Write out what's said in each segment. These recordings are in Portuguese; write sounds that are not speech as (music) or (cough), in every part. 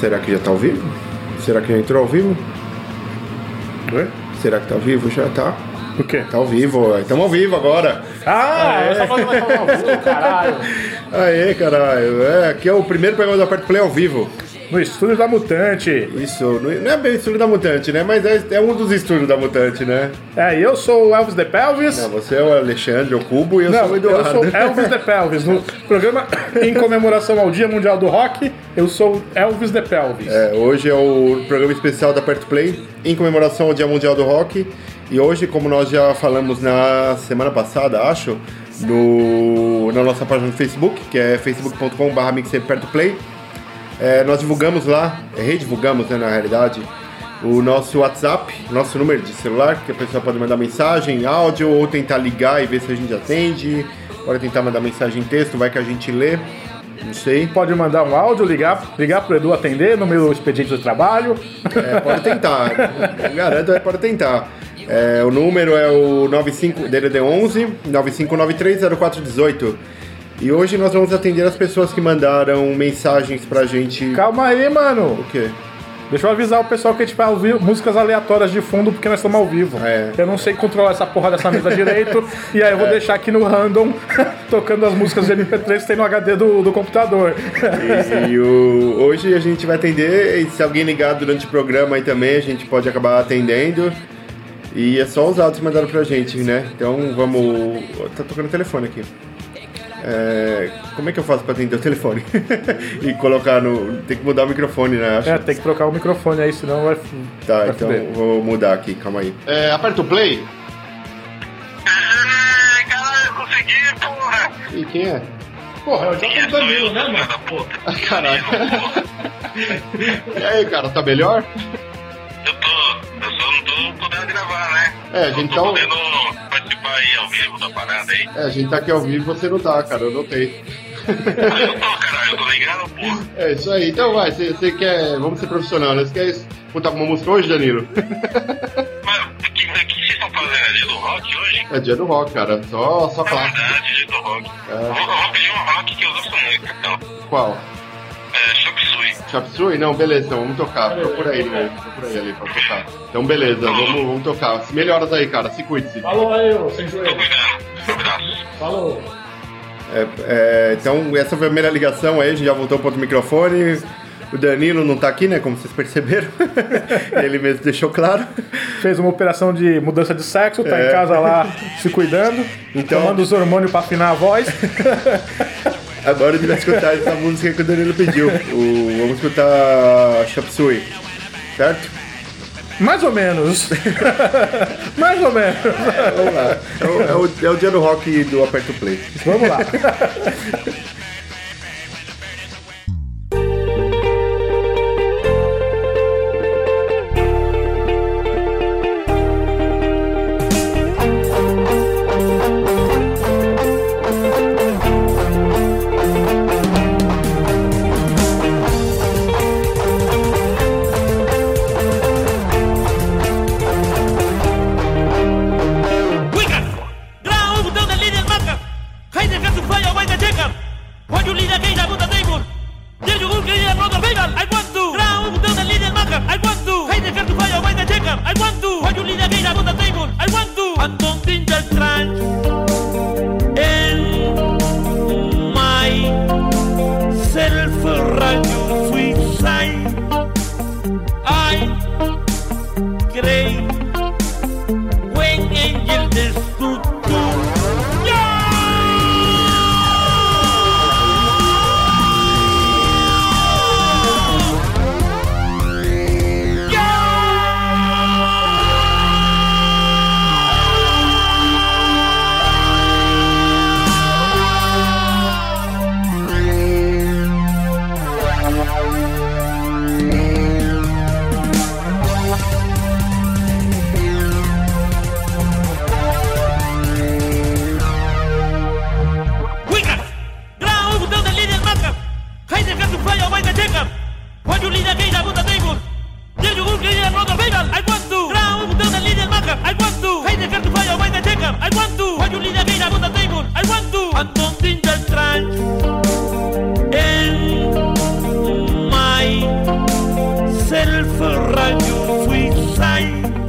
Será que já tá ao vivo? Será que já entrou ao vivo? Oi? Será que tá ao vivo? Já tá. O quê? Tá ao vivo, estamos ao vivo agora. Ah, eu só falando mais ao vivo, caralho. Aê, caralho. É, aqui é o primeiro programa do Aperto Play ao vivo. No estúdio da Mutante. Isso, não é bem o estúdio da Mutante, né? Mas é, é um dos estúdios da Mutante, né? É, eu sou o Elvis de Pelvis. Não, você é o Alexandre, o Cubo e eu Não, sou o eu Eduardo. sou Elvis de Pelvis. No programa (laughs) em comemoração ao Dia Mundial do Rock, eu sou Elvis de Pelvis. É, hoje é o programa especial da Aperto Play, em comemoração ao Dia Mundial do Rock. E hoje, como nós já falamos na semana passada, acho, no, na nossa página do Facebook, que é facebook.com.br mixapertoplay, é, nós divulgamos lá, é, redivulgamos né, na realidade, o nosso WhatsApp, nosso número de celular, que a pessoa pode mandar mensagem, áudio, ou tentar ligar e ver se a gente atende, pode tentar mandar mensagem em texto, vai que a gente lê, não sei. Pode mandar um áudio, ligar, ligar pro Edu atender no meu expediente do trabalho. É, pode tentar. Garanto, é, pode tentar. É, o número é o 95 DDD 11 95930418. E hoje nós vamos atender as pessoas que mandaram mensagens pra gente. Calma aí, mano. O quê? Deixa eu avisar o pessoal que a gente vai ouvir músicas aleatórias de fundo porque nós estamos ao vivo. É. Eu não sei controlar essa porra dessa mesa direito. (laughs) E aí eu vou deixar aqui no random (laughs) tocando as músicas de MP3 que tem no HD do, do computador. E, o- hoje a gente vai atender. E se alguém ligar durante o programa aí também, a gente pode acabar atendendo. E é só os áudios que mandaram pra gente, né? Então vamos. Tá tocando o telefone aqui. É, como é que eu faço pra atender o telefone? (laughs) e colocar no. Tem que mudar o microfone, né? Acho. É, tem que trocar o microfone aí, senão vai. Tá, vai então fuder. vou mudar aqui, calma aí. É, aperta o play. Ai, caralho, consegui, porra! E quem é? Porra, eu já tô Danilo, né, mano? puta. Caralho. (laughs) e aí, cara, tá melhor? Eu tô, eu só não tô podendo gravar, né? É, a gente tá- podendo participar aí ao vivo da parada aí. É, a gente tá aqui ao vivo você não tá, cara, eu notei. Ah, eu tô, caralho, eu tô ligado, porra. É isso aí, então vai, você quer. Vamos ser profissional, né? Você quer escutar uma música hoje, Danilo? (laughs) Mas o que, que vocês estão fazendo ali do rock hoje? É dia do rock, cara, só, só Na clássico. verdade, dia do rock. É. Eu vou, eu vou pedir um rock que eu gosto muito, então. Qual? Chop Suey. Não, beleza, então vamos tocar. Procura aí, né? Procura aí ali pra tocar. Então beleza, vamos, vamos tocar. Se melhoras aí, cara, se cuide-se. Falou aí, ô, sem joelho. Falou. É, é, então, essa foi a primeira ligação aí, a gente já voltou para outro microfone. O Danilo não tá aqui, né? Como vocês perceberam. (laughs) Ele mesmo deixou claro. Fez uma operação de mudança de sexo, tá É. em casa lá se cuidando, Então- tomando os hormônios pra afinar a voz. (laughs) Agora a gente vai escutar essa música que o Danilo pediu. O- vamos escutar Chop Suey, certo? Mais ou menos. (laughs) Mais ou menos. Vamos lá. É o, é o- é o dia do rock do Aperto Play. Vamos lá. (laughs) itself a right to sweet sight.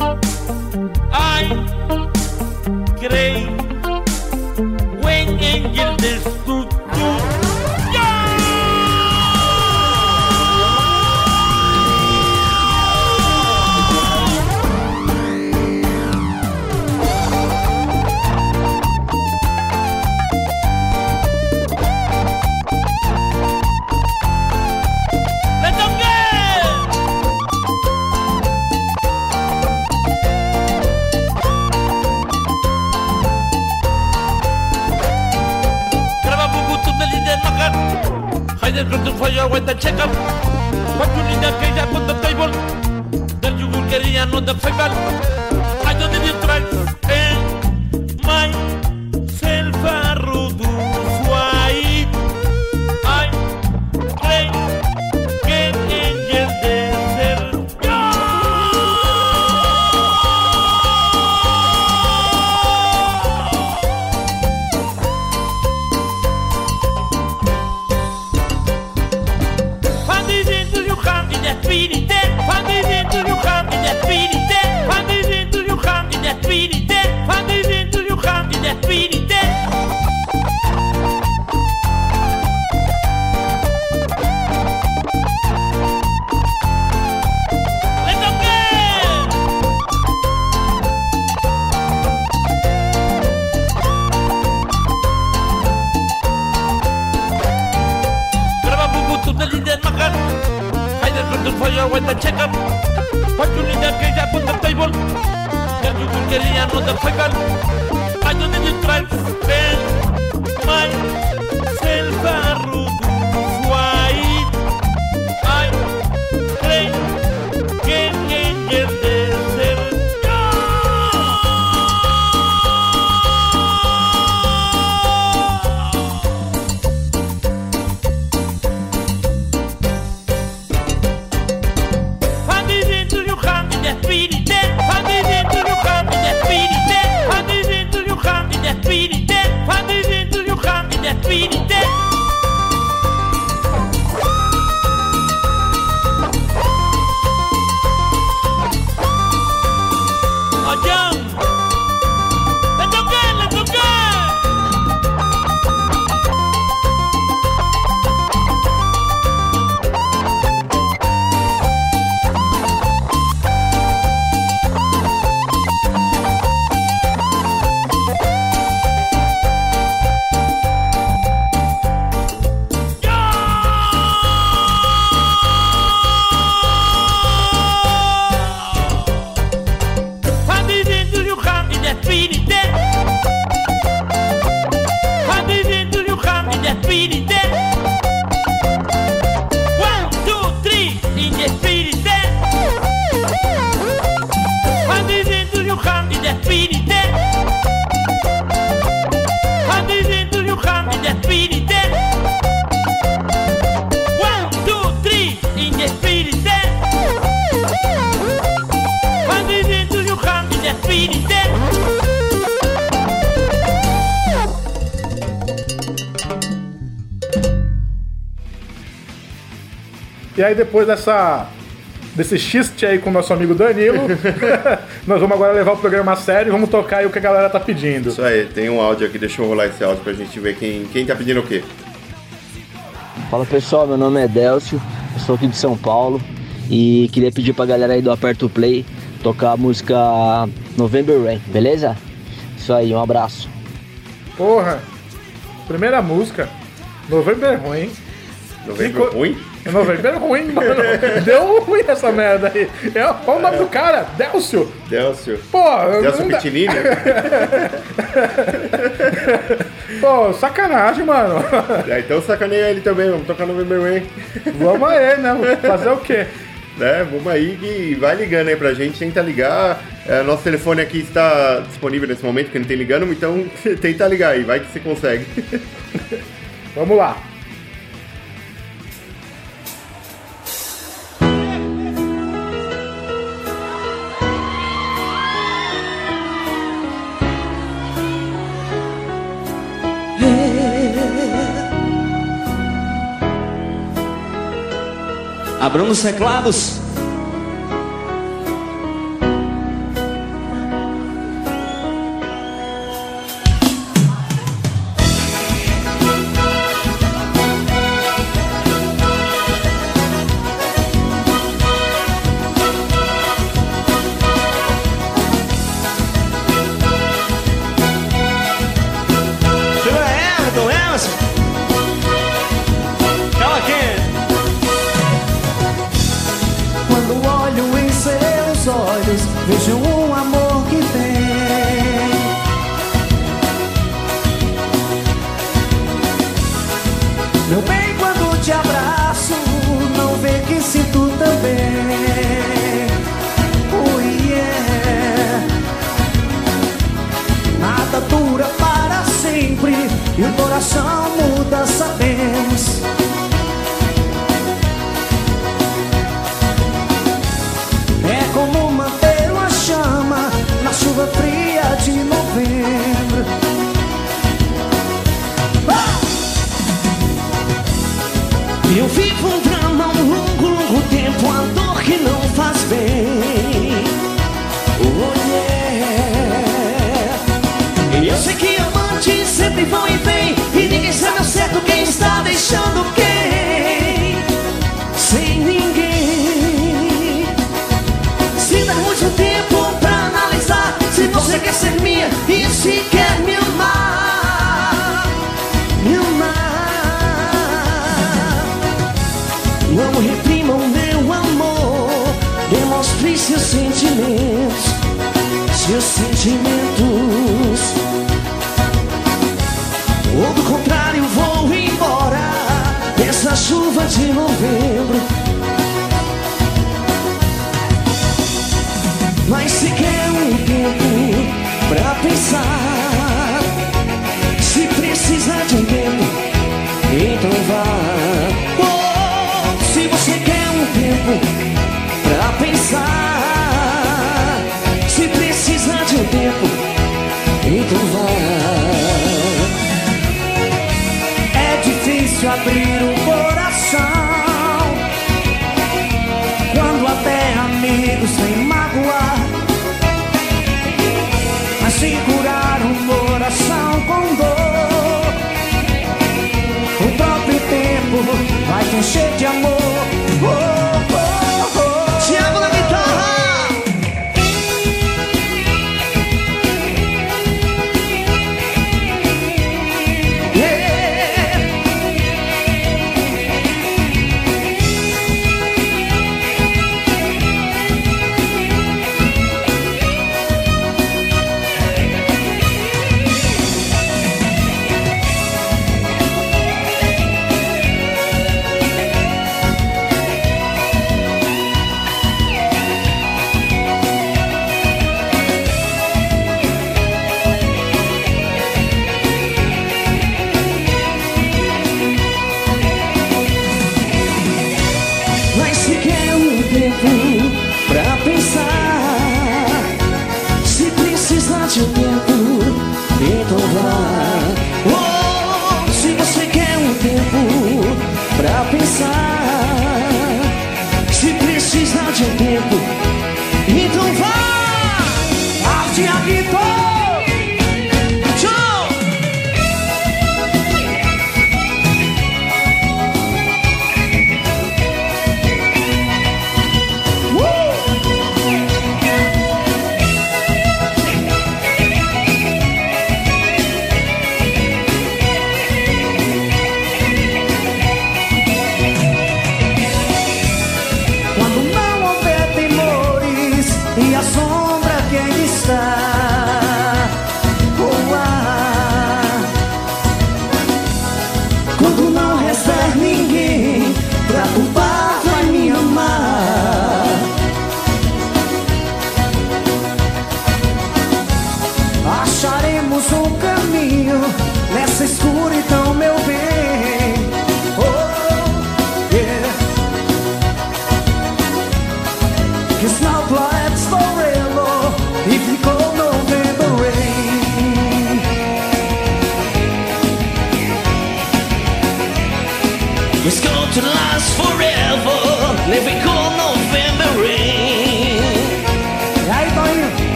Aí depois dessa desse xiste aí com o nosso amigo Danilo, (laughs) nós vamos agora levar o programa a sério e vamos tocar aí o que a galera tá pedindo. Isso aí, tem um áudio aqui, deixa eu rolar esse áudio pra gente ver quem, quem tá pedindo o quê. Fala pessoal, meu nome é Delcio, eu sou aqui de São Paulo e queria pedir pra galera aí do Aperto Play tocar a música November Rain, beleza? Isso aí, um abraço. Porra, primeira música, November ruim. Novembro Que co- ruim? November ruim, mano. Deu ruim essa merda aí. É, qual o nome do cara? Delcio. Delcio. Pô, Delcio Pitinini? (laughs) Pô, sacanagem, mano. É, então sacaneia ele também, vamos tocar November Rain. Vamos aí, né? Fazer o quê? né? Vamos aí e vai ligando aí pra gente, tenta ligar. É, nosso telefone aqui está disponível nesse momento, que não tem ligando, então (laughs) tenta ligar aí, vai que você consegue. Vamos lá. Abramos os teclados.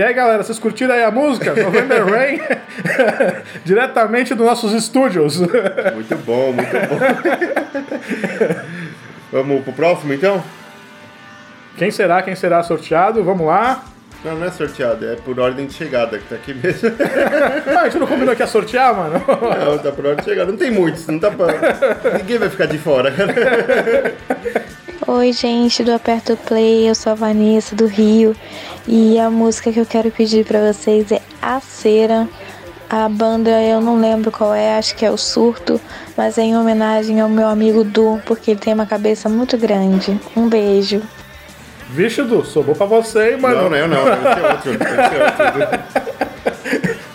E aí, galera, vocês curtiram aí a música? November (laughs) Rain? (laughs) Diretamente dos nossos estúdios. Muito bom, muito bom. (laughs) Vamos pro próximo então? Quem será? Quem será sorteado? Vamos lá. Não, não é sorteado, é por ordem de chegada que tá aqui mesmo. Ah, a gente não combinou que ia sortear, mano? Não, tá por ordem de chegada. Não tem muitos, não tá pra... Ninguém vai ficar de fora, cara. Oi, gente do Aperto Play, eu sou a Vanessa do Rio e a música que eu quero pedir pra vocês é A Cera. A banda eu não lembro qual é, acho que é o Surto, mas é em homenagem ao meu amigo Du, porque ele tem uma cabeça muito grande. Um beijo. Vixe, Du, sobrou pra você, hein, mano. Não, não, é não, deve ser outro. Deve ser outro. (laughs)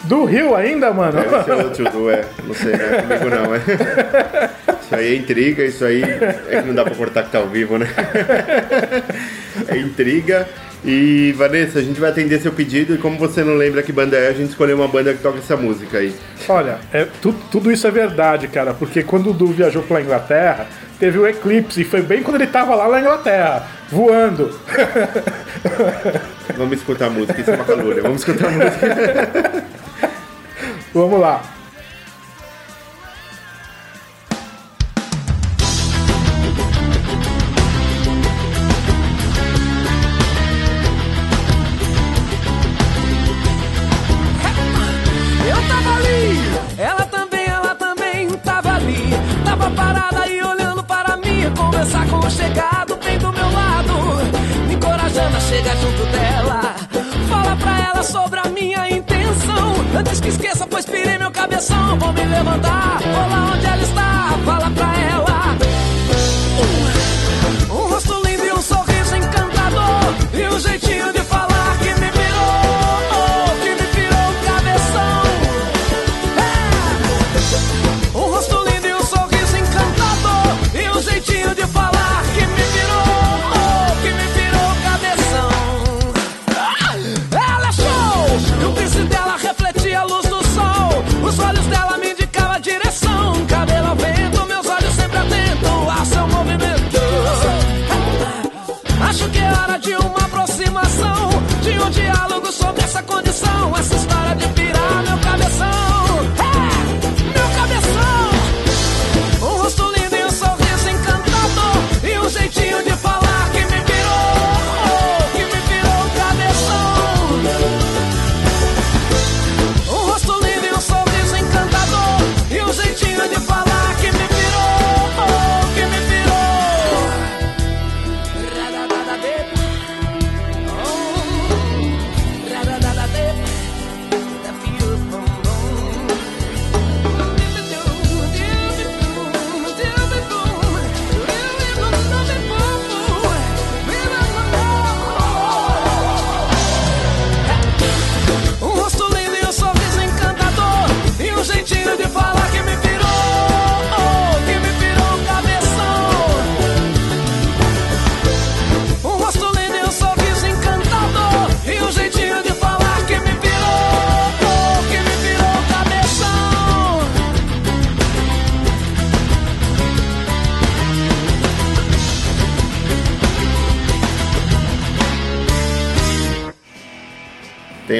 Do Rio ainda, mano? Deve ser outro do, é. Não sei, não é comigo não, é. Isso aí é intriga, isso aí é que não dá pra cortar que tá ao vivo, né? É intriga. E Vanessa, a gente vai atender seu pedido e como você não lembra que banda é, a gente escolheu uma banda que toca essa música aí. Olha, é, tu- tudo isso é verdade, cara, porque quando o Du viajou pra Inglaterra, teve o eclipse, e foi bem quando ele tava lá na Inglaterra, voando. Vamos escutar a música, isso é uma calúnia. Vamos escutar a música. (laughs) Vamos lá. Eu tava ali, ela também, ela também tava ali. Tava parada olhando para mim, conversar com o chegado bem do meu lado. Me encorajando a chegar junto dela. Fala pra ela sobre a minha intenção. Antes que esqueça, pois pirei meu cabeção. Vou me levantar, vou lá onde ela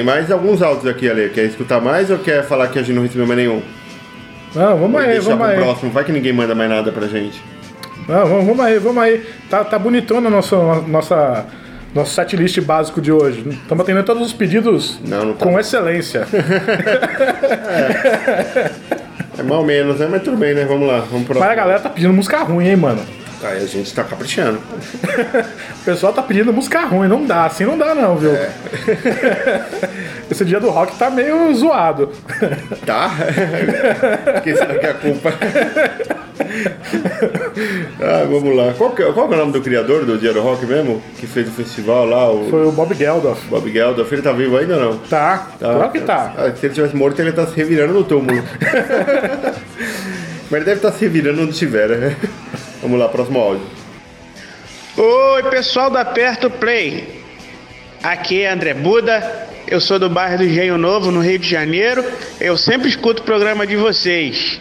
mais alguns áudios aqui, Ale. Quer escutar mais ou quer falar que a gente não recebeu mais nenhum? Não, vamos aí, vamos pro aí. próximo. Vai que ninguém manda mais nada pra gente. Não, vamos, vamos aí, vamos aí. Tá, tá bonitona a nossa, nossa, nosso setlist básico de hoje. Estamos atendendo todos os pedidos Não, não tá. com excelência. (laughs) É mal menos, né? Mas tudo bem, né? Vamos lá. Vamos pro Mas a galera tá pedindo música ruim, hein, mano. Tá, e a gente tá caprichando. (laughs) O pessoal tá pedindo música ruim, não dá, assim não dá não, viu? É. (laughs) Esse dia do rock tá meio zoado. Tá? (laughs) Quem será que é a culpa? ah, vamos lá. Qual que, é- qual que é o nome do criador do Dia do Rock mesmo? Que fez o festival lá, o Foi o Bob Geldof. Bob Geldof. Ele tá vivo ainda ou não? Tá, claro que tá. Ah, se ele tivesse morto, ele tá se revirando no túmulo. Mas ele deve estar se revirando onde estiver, né? Vamos lá, próximo áudio. Oi, pessoal da Perto Play. Aqui é André Buda. Eu sou do bairro do Engenho Novo, no Rio de Janeiro. Eu sempre escuto o programa de vocês.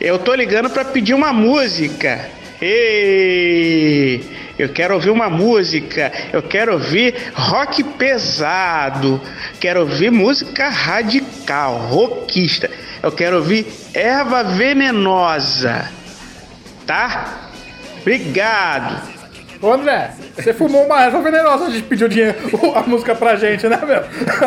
Eu tô ligando para pedir uma música. Ei! Eu quero ouvir uma música. Eu quero ouvir rock pesado. Quero ouvir música radical, rockista. Eu quero ouvir erva venenosa. Tá? Obrigado. Ô André, você fumou uma erva venenosa, a gente pediu dinheiro, a música pra gente, né, meu?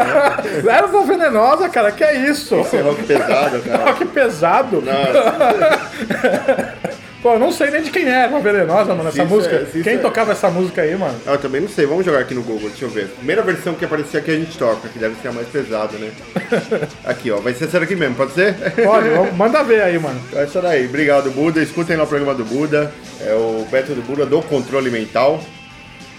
(laughs) erva venenosa, cara, que é isso? Esse é rock pesado, cara. Rock pesado? (laughs) Pô, eu não sei nem de quem é erva venenosa, mano, essa isso música. é- isso quem é- tocava essa música aí, mano? Ah, Eu também não sei, vamos jogar aqui no Google, deixa eu ver. Primeira versão que aparecer aqui a gente toca, que deve ser a mais pesada, né? (laughs) Aqui, ó, vai ser essa daqui mesmo, pode ser? Pode, vamos- manda ver aí, mano. É isso daí, obrigado Buda, escutem lá o programa do Buda, é o Beto do Buda do Controle Mental.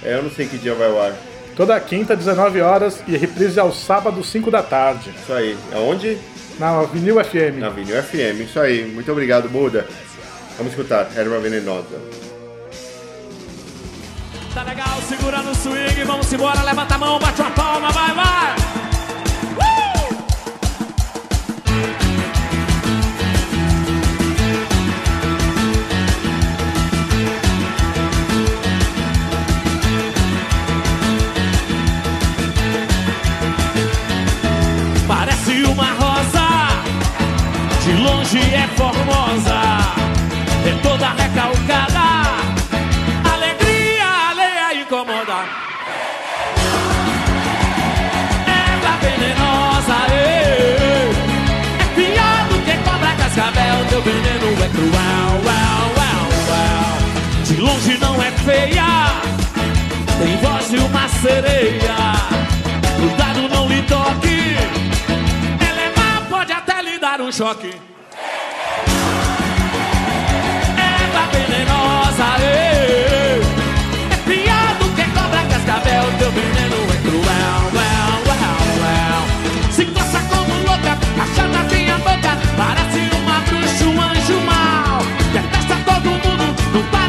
É, eu não sei que dia vai ao ar. Toda quinta, 19 horas e reprise aos sábados, 5 da tarde. Isso aí, aonde? Na Vinil FM. Na Vinil FM, isso aí, muito obrigado Buda. Vamos escutar, Erva Venenosa. Tá legal, segura no swing, vamos embora, levanta a mão, bate uma palma, vai, vai! Parece uma rosa, de longe é formosa, é toda recalcada. Alegria alheia incomoda. Ela venenosa, ê, é pior do que cobra cascavel. Teu veneno é cruel, uau, uau, uau. De longe não é feia, tem voz de uma sereia. Cuidado, não lhe toque. Ela é má, pode até lhe dar um choque. Teu veneno é cruel, uau, uau, uau. Se coça como louca, a chata tem a boca, parece uma bruxa, um anjo mau. Detesta todo mundo, não para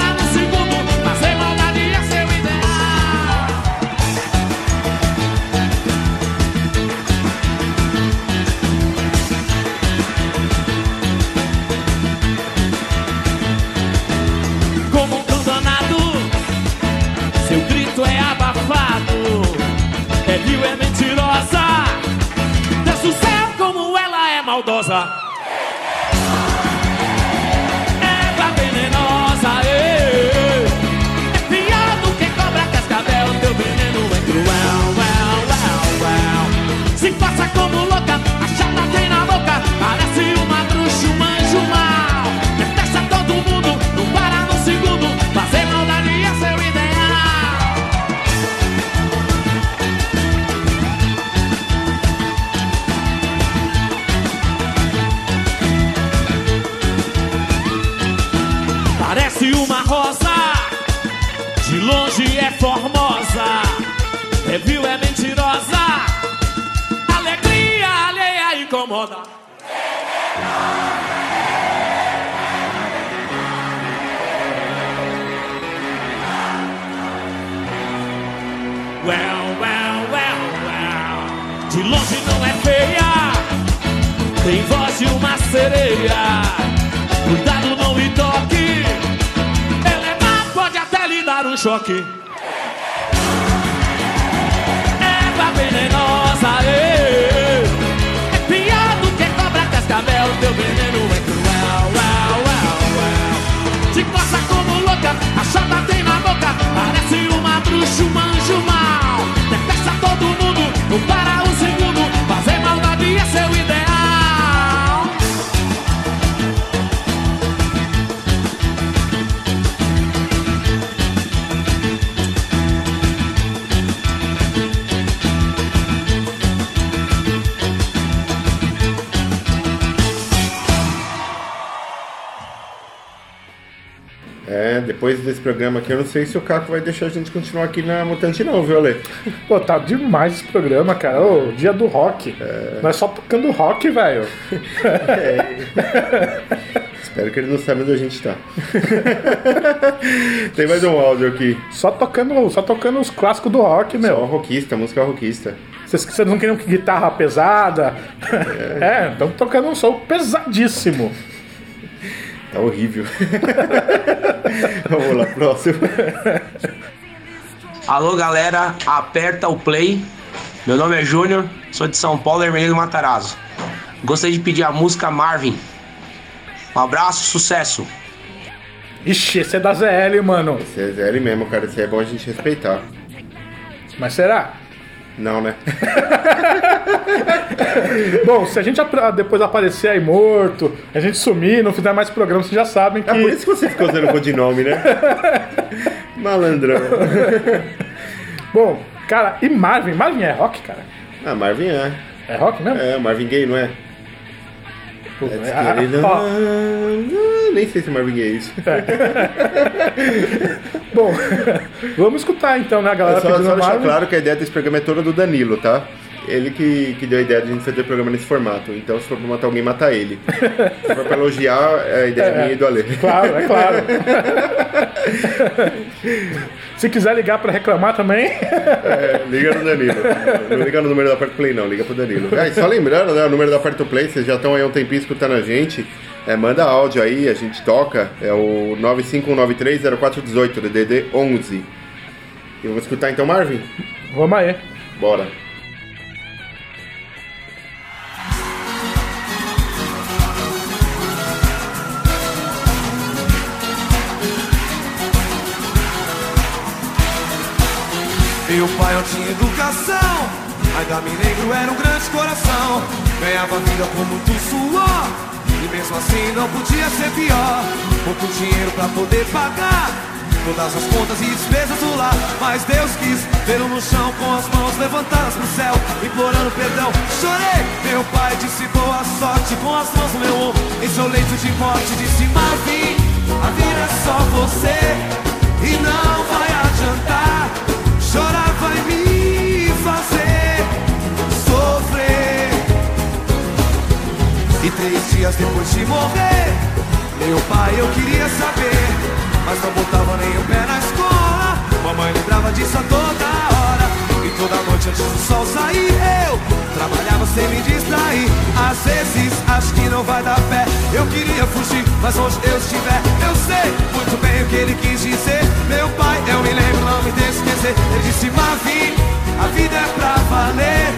maldosa. Eva venenosa, ê, é pior do que cobra cascavel. Teu veneno é cruel, uau, uau. Se passa como louca, a chata tem na boca, é formosa, é vil, é mentirosa, alegria alheia incomoda. Well, well, well, well. De longe não é feia, tem voz de uma sereia. Cuidado, não lhe toque. Ela é má, pode até lhe dar um choque. Teu veneno é cruel, uau, uau, uau. Se coça como louca, a chata tem na boca, parece uma bruxa, um anjo mau. Detesta todo mundo, não para um segundo, fazer maldade é seu ideal. Depois desse programa aqui, eu não sei se o Caco vai deixar a gente continuar aqui na Mutante não, viu, Ale? Pô, tá demais esse programa, cara. Ô, dia do rock. Nós só tocando rock, velho. Espero que ele não saiba onde a gente tá. (laughs) Tem mais um áudio aqui. Só tocando, só tocando os clássicos do rock, Só meu. rockista, música rockista. Vocês, não queriam guitarra pesada? É, (laughs) estamos tocando um som pesadíssimo. Tá horrível. (laughs) Vamos lá, próximo. Alô galera, aperta o play. Meu nome é Júnior, sou de São Paulo, Hermenegildo Matarazzo. Gostaria de pedir a música Marvin. Um abraço, sucesso. Ixi, esse é da ZL, mano. Esse é ZL mesmo, cara. Esse é bom a gente respeitar. Mas será? Não, né? (laughs) (laughs) Bom, se a gente ap- depois aparecer aí morto, a gente sumir, não fizer mais programa, vocês já sabem que. É por isso que você ficou usando codinome, né? (laughs) Malandrão. (laughs) Bom, cara, e Marvin? Marvin é rock, cara? Ah, Marvin é. É rock mesmo? É, Marvin Gaye, não é? É, é- ah, ó, Nem sei se Marvin Gaye é isso. Bom, vamos escutar então, né, galera É só, só deixar Marvin. claro que a ideia desse programa é toda do Danilo, tá? Ele que, que deu a ideia de a gente fazer o programa nesse formato. Então, se for pra matar alguém, mata ele. Se for pra elogiar, é a ideia É. minha e do Ale. Claro, é claro. (laughs) Se quiser ligar pra reclamar também, É, liga no Danilo. Não liga no número da Aperto Play, não. Liga pro Danilo. Ah, e só lembrando, né? O número da Aperto Play, vocês já estão aí há um tempinho escutando a gente. É, manda áudio aí, a gente toca. É o 951930418, DDD 11. E vamos escutar então, Marvin? vamos aí. Bora. Meu pai não tinha educação, ainda me lembro, era um grande coração. Ganhava vida com muito suor, e mesmo assim não podia ser pior. Pouco dinheiro pra poder pagar todas as contas e despesas do lar. Mas Deus quis vê-lo no chão com as mãos levantadas pro céu, implorando perdão. Chorei, meu pai disse boa sorte com as mãos no meu ombro. Em seu leito de morte disse Marvin, a vida é só você e não vai adiantar. Chorar vai me fazer sofrer. E três dias depois de morrer, meu pai eu queria saber, mas não botava nem o pé na escola. Mamãe lembrava disso a toda hora. E toda noite antes do sol sair, eu trabalhava sem me distrair. Às vezes acho que não vai dar pé. Eu queria fugir, mas onde Deus estiver, eu sei muito bem o que ele quis dizer. Meu pai, eu me lembro, não me deixe esquecer. Ele disse: Marvin, a vida é pra valer.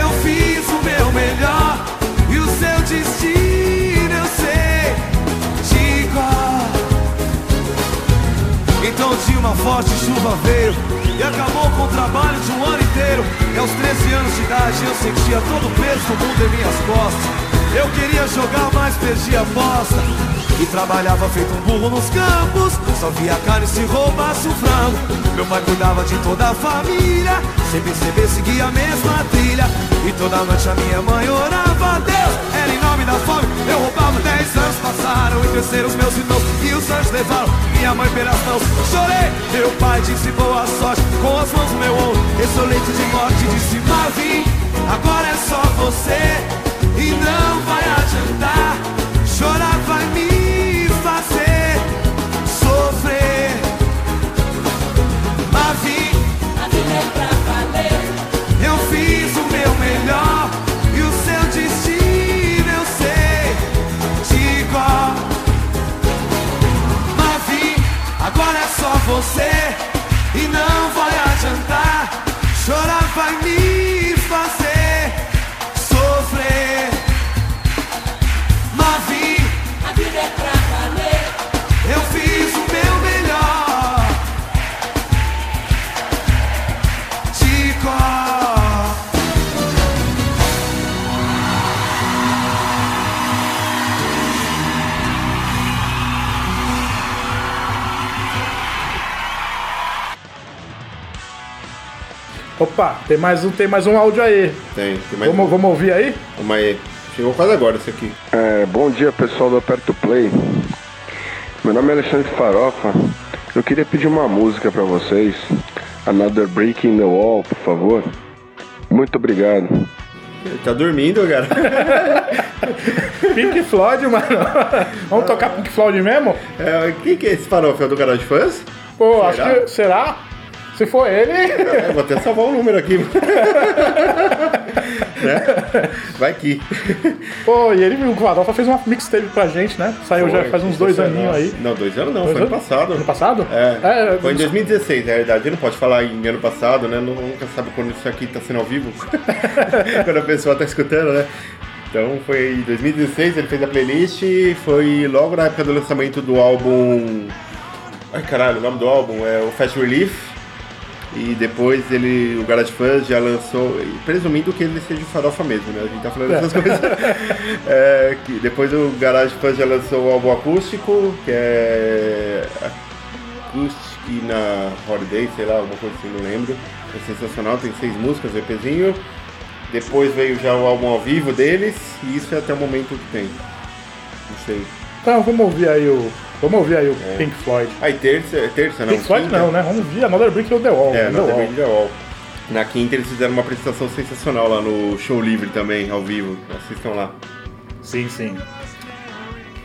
Eu fiz o meu melhor e o seu destino eu sei de. Então dia uma forte chuva veio e acabou com o trabalho de um ano inteiro. E aos 13 anos de idade eu sentia todo o peso do mundo em minhas costas. Eu queria jogar, mas perdi a aposta. E trabalhava feito um burro nos campos. Só via carne se roubasse o frango. Meu pai cuidava de toda a família. Sem perceber, seguia a mesma trilha. E toda noite a minha mãe orava a Deus. Era em nome da fome. Eu roubava 10 anos, passaram e cresceram os meus irmãos. E os anjos levaram minha mãe pelas mãos. Chorei, meu pai disse boa sorte. Com as mãos no meu ombro, esse é o leito de morte. Disse Marvin, agora é só você. E não vai adiantar. Chorar você Opa, tem mais um, tem mais um áudio aí. Tem, tem mais Vamos, um. vamos ouvir aí? Vamos aí. Chegou quase agora esse aqui. É, bom dia pessoal do Aperto Play. Meu nome é Alexandre Farofa. Eu queria pedir uma música pra vocês. Another Brick in the Wall, por favor. Muito obrigado. Ele tá dormindo, cara. (laughs) Pink Floyd, mano. Vamos tocar Pink Floyd mesmo? É, quem que é esse farofa? É do canal de fãs? Pô, Será? acho que. Será? Se for ele. É, vou até salvar o número aqui. (laughs) né? Vai que. Pô, e ele, o Farofa fez uma mixtape pra gente, né? Saiu já Foi, faz uns dois é aninhos aí. Não, dois anos não, Dois foi ano passado. Ano passado? É, É, foi em isso- 2016, na verdade. Ele não pode falar em ano passado, né? Nunca sabe quando isso aqui tá sendo ao vivo. (laughs) quando a pessoa tá escutando, né? Então foi em 2016, ele fez a playlist, foi logo na época do lançamento do álbum. Ai caralho, o nome do álbum é o Fast Relief. E depois ele, o Garage Fuzz já lançou, presumindo que ele seja farofa mesmo, né? A gente tá falando essas (laughs) coisas. É, que depois o Garage Fuzz já lançou o álbum acústico, que é Acoustic na Holiday, sei lá, alguma coisa assim, não lembro. É sensacional, tem seis músicas, EPzinho. Depois veio já o álbum ao vivo deles, e isso é até o momento que tem. Não sei. Então vamos ouvir aí o. Vamos ouvir aí o É. Pink Floyd. Aí terça, terça não. Pink Floyd quinta. não, né? Vamos ouvir Another Brick on the Wall. É, on the no The Wall. Big The Wall. Na quinta eles fizeram uma apresentação sensacional lá no Show Livre também, ao vivo. Assistam lá. Sim, sim.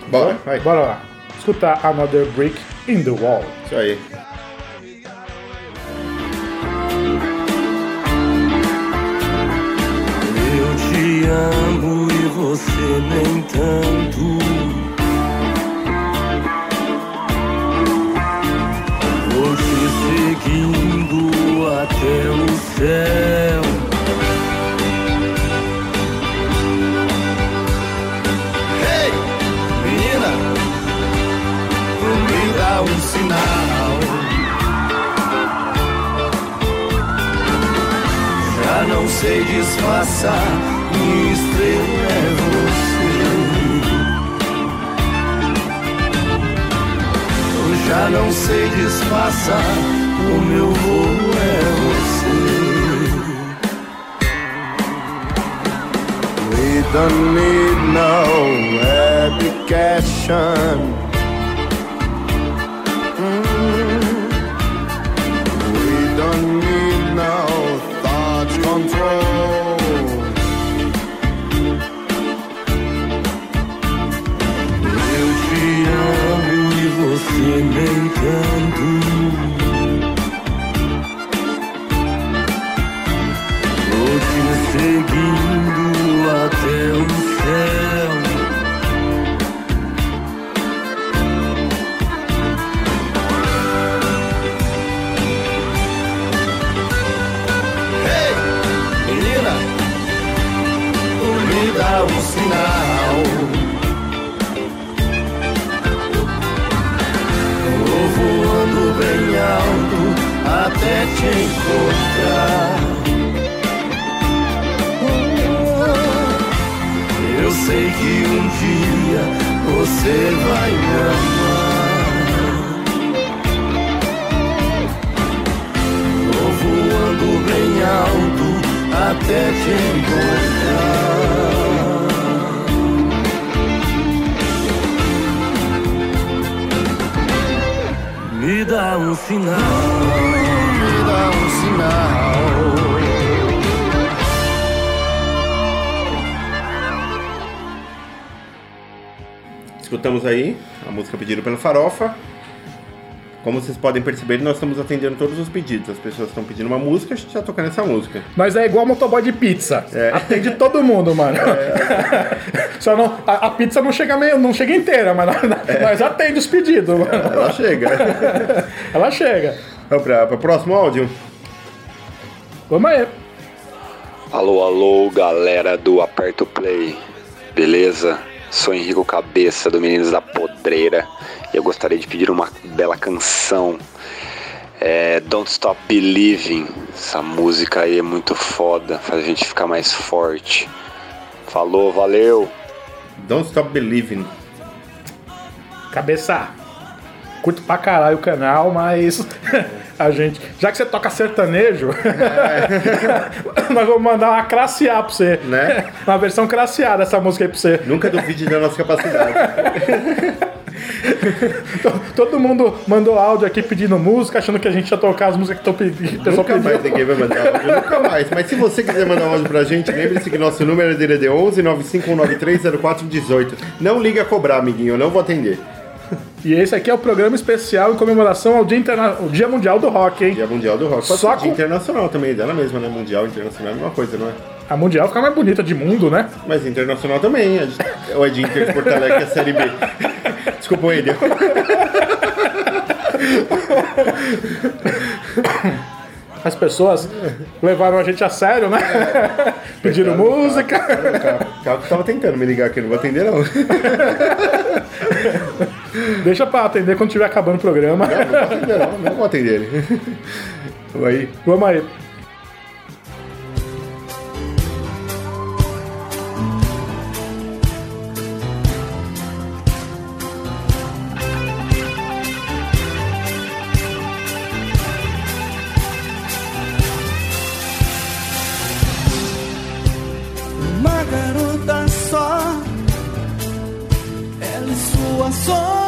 Bora, vai. Bora lá. Escutar Another Brick in the Wall. Isso aí. Eu te amo e você nem tanto. Seguindo até o céu. Hey, menina, me dá um sinal. Já não sei disfarçar, minha estrela é você. Eu já não sei disfarçar, o meu voo é We don't need no education. Até te encontrar. Eu sei que um dia você vai me amar. Vou voando bem alto até te encontrar. Me dá um sinal. Escutamos aí a música pedida pela Farofa. Como vocês podem perceber, nós estamos atendendo todos os pedidos. As pessoas estão pedindo uma música, a gente já tocando essa música. Nós é igual motoboy de pizza. É. Atende todo mundo, mano. (laughs) Só não. A, a pizza não chega meio, não chega inteira, mas nós, nós atende os pedidos, mano. Ela chega. (laughs) Ela chega. Vamos para o próximo áudio? Vamos aí. Alô, alô, galera do Aperto Play, beleza? Sou Henrico Cabeça, do Meninos da Podreira, e eu gostaria de pedir uma bela canção. É Don't Stop Believing. Essa música aí é muito foda, faz a gente ficar mais forte. Falou, valeu! Don't Stop Believing. Cabeça. Curto pra caralho o canal, mas (laughs) a gente. Já que você toca sertanejo, (laughs) nós vamos mandar uma classe A pra você. Né? (laughs) Uma versão classe A dessa música aí pra você. Nunca duvide da nossa capacidade. (laughs) Todo mundo mandou áudio aqui pedindo música, achando que a gente ia tocar as músicas que estão pedindo. Nunca mais pediu. ninguém vai mandar áudio, nunca mais. Mas se você quiser mandar áudio pra gente, lembre-se que nosso número é DDD 11 951930418. Não liga a cobrar, amiguinho, eu não vou atender. E esse aqui é o programa especial em comemoração ao Dia, Interna... o Dia Mundial do Rock, hein? Dia Mundial do Rock. Pode Só ser com- dia internacional também, dela mesma, né? Mundial, internacional é a mesma coisa, não é? A Mundial fica mais bonita de mundo, né? Mas internacional também. é (laughs) Ou é de Inter de Porto Alegre, é a Série B. Desculpa, Wendel. (laughs) as pessoas levaram a gente a sério, né? Pediram música. O Caco tava tentando me ligar aqui, não vou atender não. (laughs) Deixa pra atender quando estiver acabando o programa. Não, não vou atender não, não vou atender ele. Vamos aí. Vamos aí. Uma garota só, ela e sua solidão.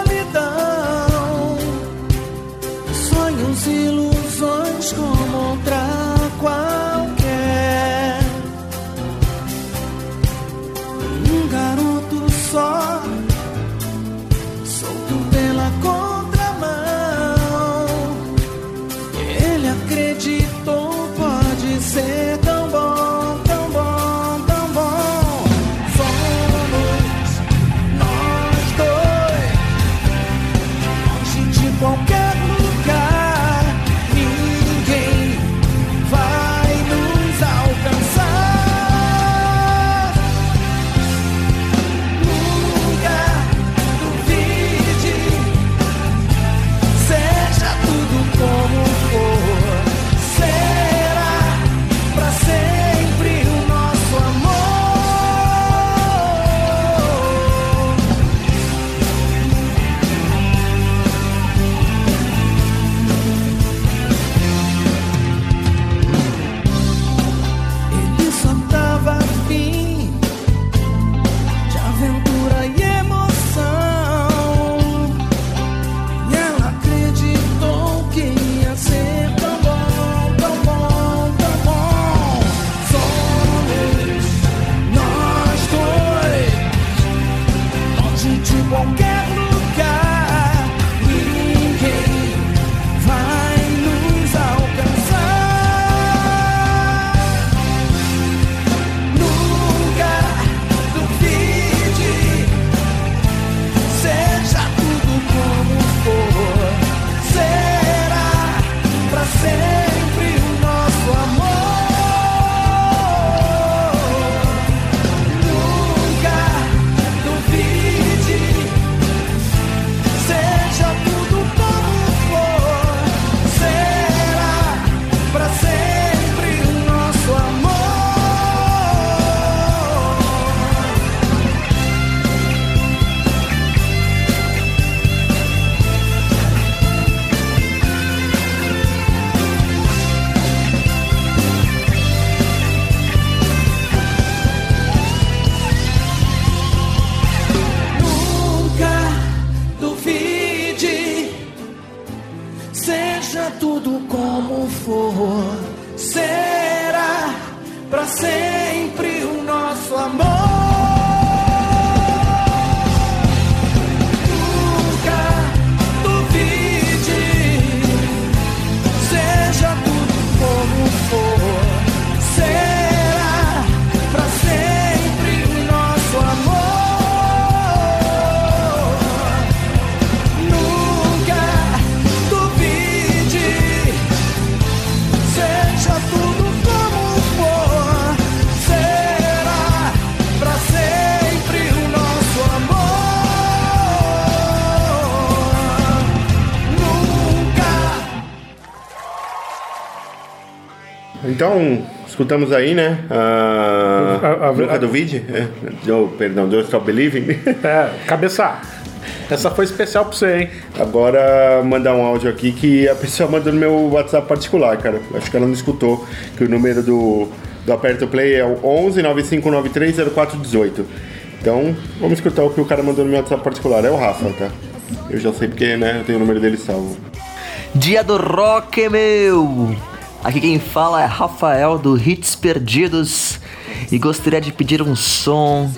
For, será pra sempre Então, escutamos aí, né? A, A- a- música a- do vídeo. É, do, perdão, do Stop Believing. É, cabeça. Essa foi especial pra você, hein? Agora, mandar um áudio aqui que a pessoa mandou no meu WhatsApp particular, cara. Acho que ela não escutou, que o número do, do Aperto Play é o 11 9593 0418. Então, vamos escutar o que o cara mandou no meu WhatsApp particular. É o Rafa, tá? Eu já sei porque, né? Eu tenho o número dele salvo. Dia do rock, meu! Aqui quem fala é Rafael do Hits Perdidos e gostaria de pedir um som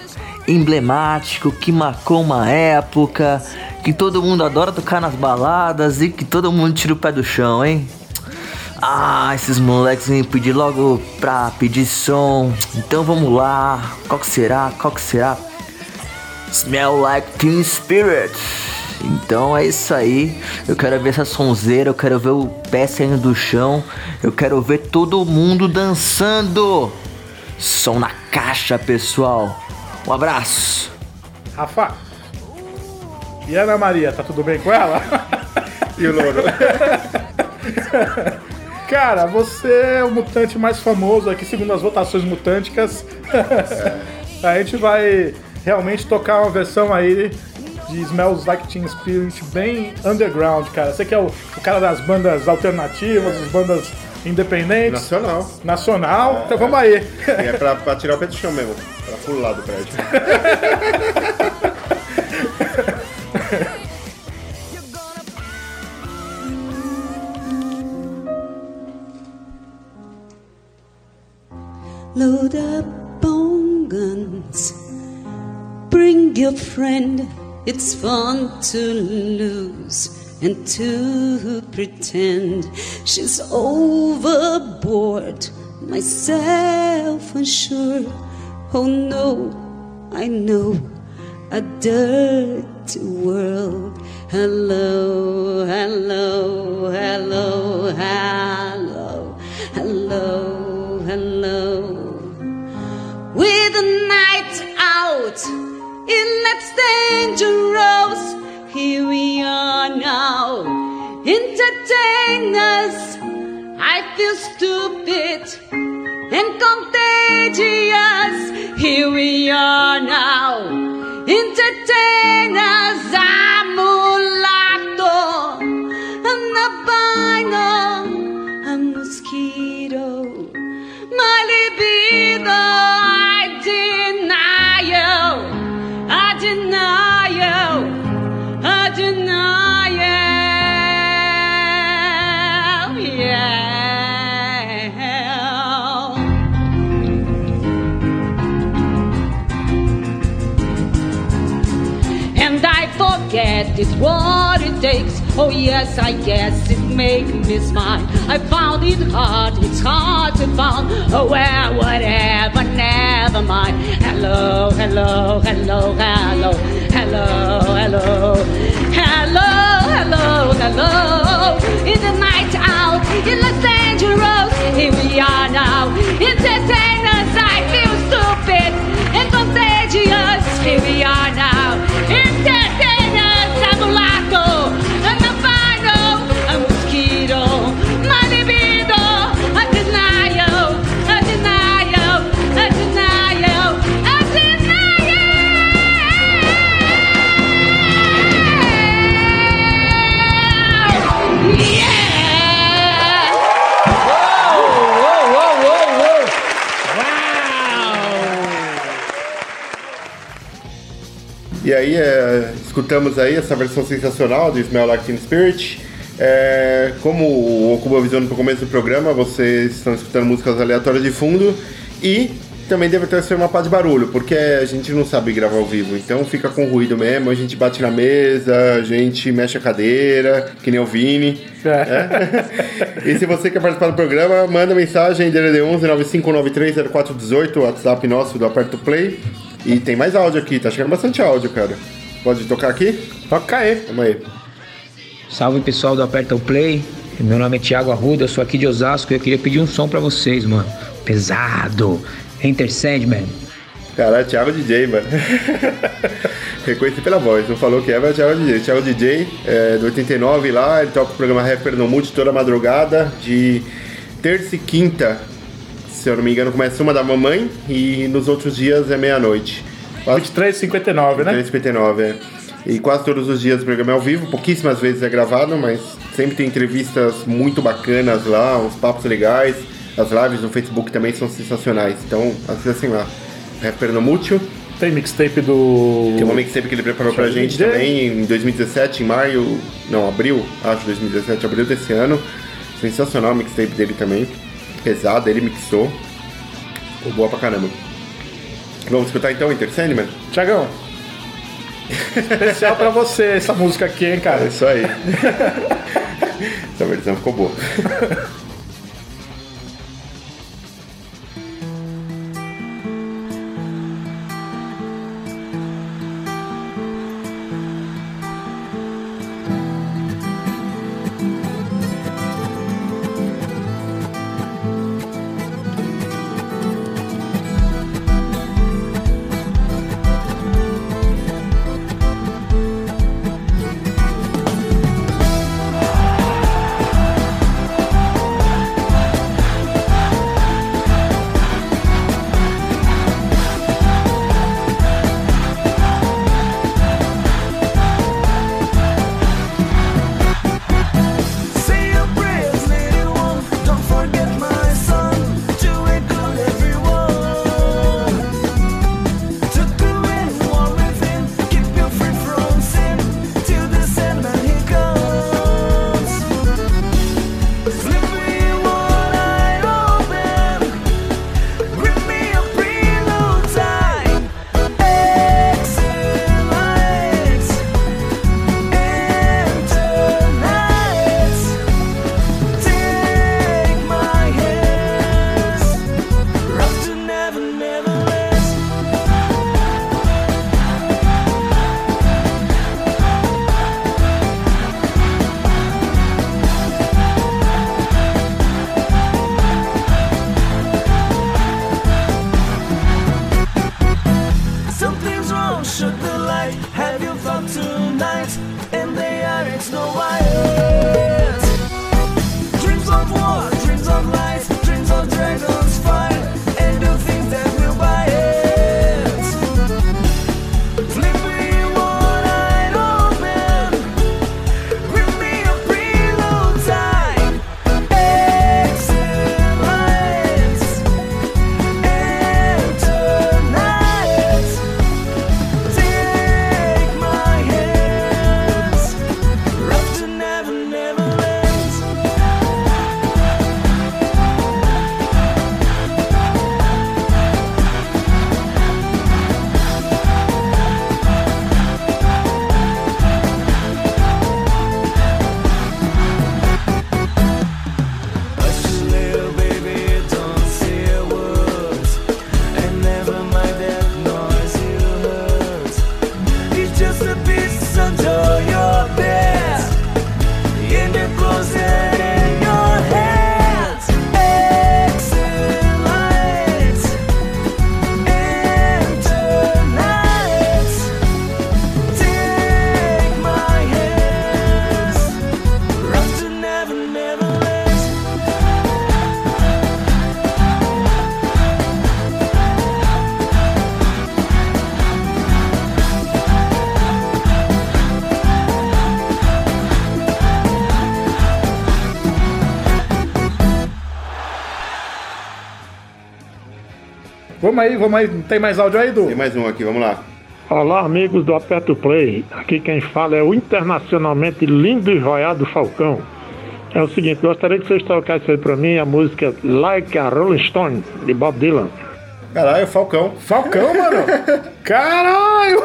emblemático que marcou uma época, que todo mundo adora tocar nas baladas e que todo mundo tira o pé do chão, hein? Ah, esses moleques me pedir logo pra pedir som. Então vamos lá. Qual que será? Qual que será? Smell like Teen Spirit. Então é isso aí. Eu quero ver essa sonzeira, eu quero ver o pé saindo do chão, eu quero ver todo mundo dançando. Som na caixa, pessoal. Um abraço. Rafa. E Ana Maria, tá tudo bem com ela? E o Louro? (laughs) Cara, você é o mutante mais famoso aqui, segundo as votações mutânticas. (laughs) A gente vai realmente tocar uma versão aí de Smells Like Teen Spirit bem underground, cara. Você que é o, o cara das bandas alternativas, das bandas independentes. Nacional. Nacional. Então vamos aí. É pra, pra tirar o pé do chão mesmo. Pra pular do prédio. Load up on guns. Bring your friend. It's fun to lose and to pretend she's overboard. Myself unsure. Oh no, I know a dirty world. Hello, hello, hello, hello, it looks dangerous. Here we are now, entertain us. I feel stupid and contagious. Here we are now, entertain us. I'm mulatto, an albino, a mosquito. My libido, it's what it takes. Oh yes, I guess it made me smile. I found it hard, it's hard to find. Oh well, whatever, never mind. Hello, hello, hello, hello, hello, hello, hello, hello, hello. In the night out, in Los Angeles, here we are now. Us, I feel stupid and contagious. Here we are E aí, é, escutamos aí essa versão sensacional do Smell Like Teen Spirit. É, como o Okuba avisou no começo do programa, vocês estão escutando músicas aleatórias de fundo e também deve ter uma pá de barulho, porque a gente não sabe gravar ao vivo, então fica com ruído mesmo, a gente bate na mesa, a gente mexe a cadeira, que nem o Vini. É. e se você quer participar do programa, manda mensagem DDD 11 9593 0418, WhatsApp nosso do Aperto Play. E tem mais áudio aqui, tá chegando bastante áudio, cara. Pode tocar aqui? Toca aí. Vamos aí. Salve pessoal do Aperta o Play. Meu nome é Thiago Arruda, eu sou aqui de Osasco e eu queria pedir um som pra vocês, mano. Pesado. Enter Sandman. Caralho, Thiago DJ, mano. (laughs) Reconheci pela voz, não falou que é, mas é Thiago DJ. Thiago DJ, é, do 89 lá, ele toca o programa Rapper no Multi toda madrugada, de terça e quinta, se eu não me engano, começa uma da mamãe e nos outros dias é meia-noite. 23h59, né? 23h59, é. E quase todos os dias o programa é ao vivo, pouquíssimas vezes é gravado, mas sempre tem entrevistas muito bacanas lá, uns papos legais. As lives no Facebook também são sensacionais, então acessem lá. Rapper no Mútil. Tem mixtape do. Tem uma mixtape que ele preparou pra gente DJ. também em 2017, em maio. Não, abril, acho 2017, abril desse ano. Sensacional a mixtape dele também. Pesada, ele mixou. Ficou boa pra caramba. Vamos escutar então Enter Sandman? Tiagão. Especial pra você essa música aqui, hein, cara? É isso aí. (laughs) Essa versão ficou boa. (laughs) Vamos aí, vamos aí. Tem mais áudio aí, Du? Tem mais um aqui, vamos lá. Olá, amigos do Aperto Play. Aqui quem fala é o internacionalmente lindo e joiado Falcão. É o seguinte, gostaria que vocês tocassem aí pra mim a música Like a Rolling Stone, de Bob Dylan. Caralho, Falcão. Falcão, mano? (laughs) Caralho!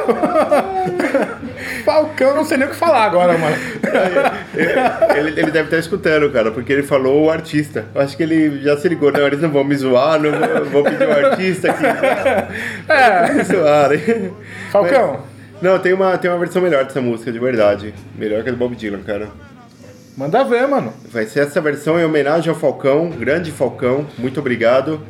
Falcão, não sei nem o que falar agora, mano. (laughs) Ele, ele deve estar escutando, cara, porque ele falou o artista. Eu acho que ele já se ligou, não, eles não vão me zoar, não vou, vou pedir o artista aqui. (laughs) É. Me zoarem. Falcão. Mas- não, tem uma, tem uma versão melhor dessa música, de verdade. Melhor que a do Bob Dylan, cara. Manda ver, mano. Vai ser essa versão em homenagem ao Falcão, grande Falcão. Muito obrigado.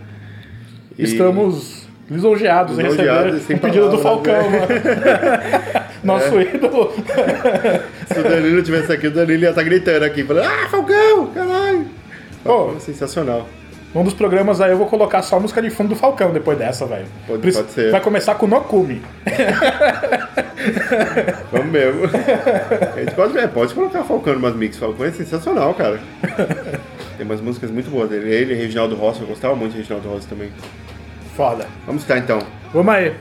Estamos lisonjeados em Lisonjeados, receber sem o pedido do palavras, Falcão, né? (laughs) Nosso É. ídolo. (laughs) Se o Danilo tivesse aqui, o Danilo ia estar gritando aqui, falando, ah, Falcão, caralho. Pô, sensacional. Um dos programas aí eu vou colocar só a música de fundo do Falcão depois dessa, velho. Pode- pode ser. Vai começar com Nokumi. (laughs) Vamos mesmo. A gente pode, é, pode colocar Falcão umas mix. Falcão é sensacional, cara. Tem umas músicas muito boas dele. Ele e Reginaldo Rossi, eu gostava muito de Reginaldo Rossi também. Foda. Vamos estar então. Vamos aí.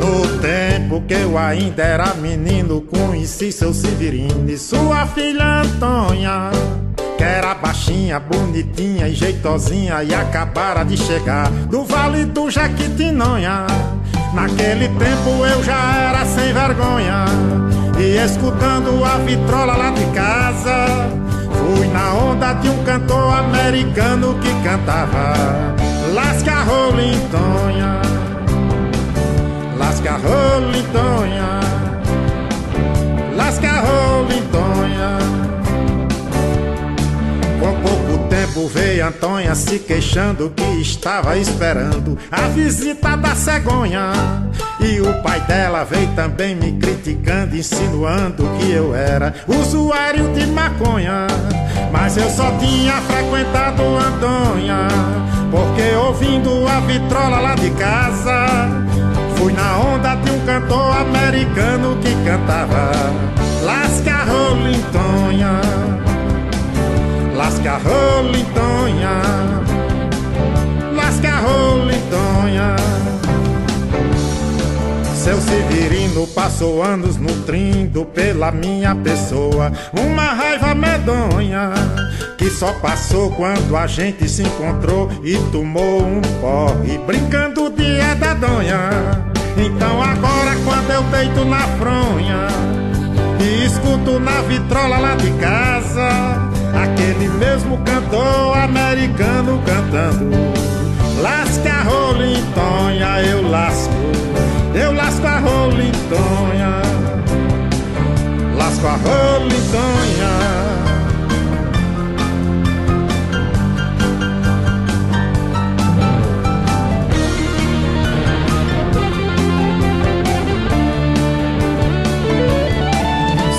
No tempo que eu ainda era menino, conheci seu Severino e sua filha Antônia. Que era baixinha, bonitinha e jeitosinha e acabara de chegar do Vale do Jaquitinonha. Naquele tempo eu já era sem vergonha e escutando a vitrola lá de casa. Fui na onda de um cantor americano que cantava Lasca Rolling Tonha. Lasca rolintonha Lasca rolintonha tempo veio Antônia se queixando que estava esperando a visita da cegonha. E o pai dela veio também me criticando, insinuando que eu era usuário de maconha. Mas eu só tinha frequentado Antônia Porque ouvindo a vitrola lá de casa Fui na onda de um cantor americano que cantava Lasca Rolintonha Lasca Rolintonha Lasca Rolintonha Seu Severino passou anos nutrindo pela minha pessoa uma raiva medonha que só passou quando a gente se encontrou e tomou um porre brincando de edadonha. Então agora quando eu deito na fronha e escuto na vitrola lá de casa mesmo cantor americano cantando. Lasca a rolintonha, eu lasco, eu lasco a rolintonha, lasco a.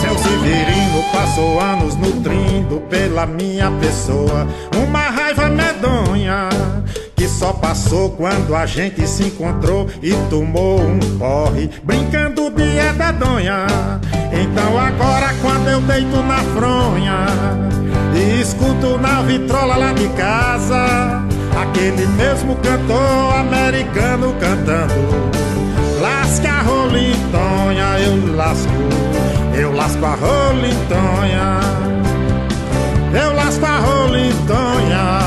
Seu Severino passou anos pela minha pessoa uma raiva medonha que só passou quando a gente se encontrou e tomou um porre brincando de edadonha. Então agora quando eu deito na fronha e escuto na vitrola lá de casa aquele mesmo cantor americano cantando Lasca a rolintonha, eu lasco, eu lasco a rolintonha, eu lasco a rolintonha.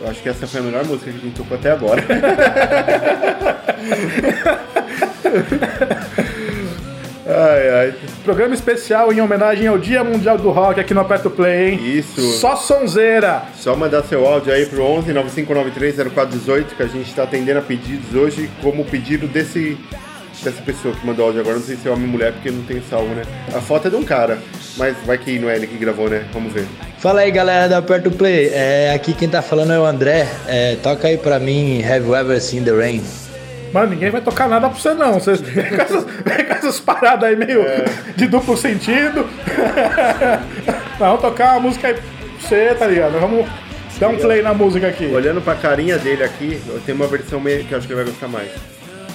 Eu acho que essa foi a melhor música que a gente tocou até agora. (laughs) ai, ai. Programa especial em homenagem ao Dia Mundial do Rock aqui no Aperto Play, hein? Isso. Só sonzeira. Só mandar seu áudio aí pro 11 9593 0418 que a gente tá atendendo a pedidos hoje como pedido desse dessa pessoa que mandou áudio agora. Não sei se é homem ou mulher porque não tem salvo, né? A foto é de um cara, mas vai que não é ele que gravou, né? Vamos ver. Fala aí galera da Aperto Play, é, aqui quem tá falando é o André, é, toca aí pra mim Have You Ever Seen The Rain. Mano, ninguém vai tocar nada pra você não. Você (laughs) vem com essas, vem com essas paradas aí meio de duplo sentido. (laughs) Não, vamos tocar uma música aí pra você, tá ligado? Vamos dar um play na música aqui. Olhando pra carinha dele aqui, tenho uma versão meio que eu acho que ele vai gostar mais.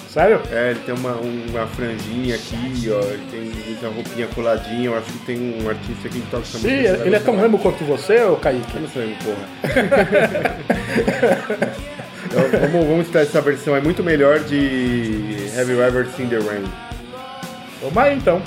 Sério? É, ele tem uma, uma franjinha aqui, ó, ele tem usa roupinha coladinha, eu acho que tem um artista aqui que toca Sim, ele é tão remo quanto você, ô Kaique? Eu não sou emo, porra. (laughs) Então, vamos, vamos escutar essa versão, é muito melhor de Have You Ever Seen The Rain. Vamos aí então.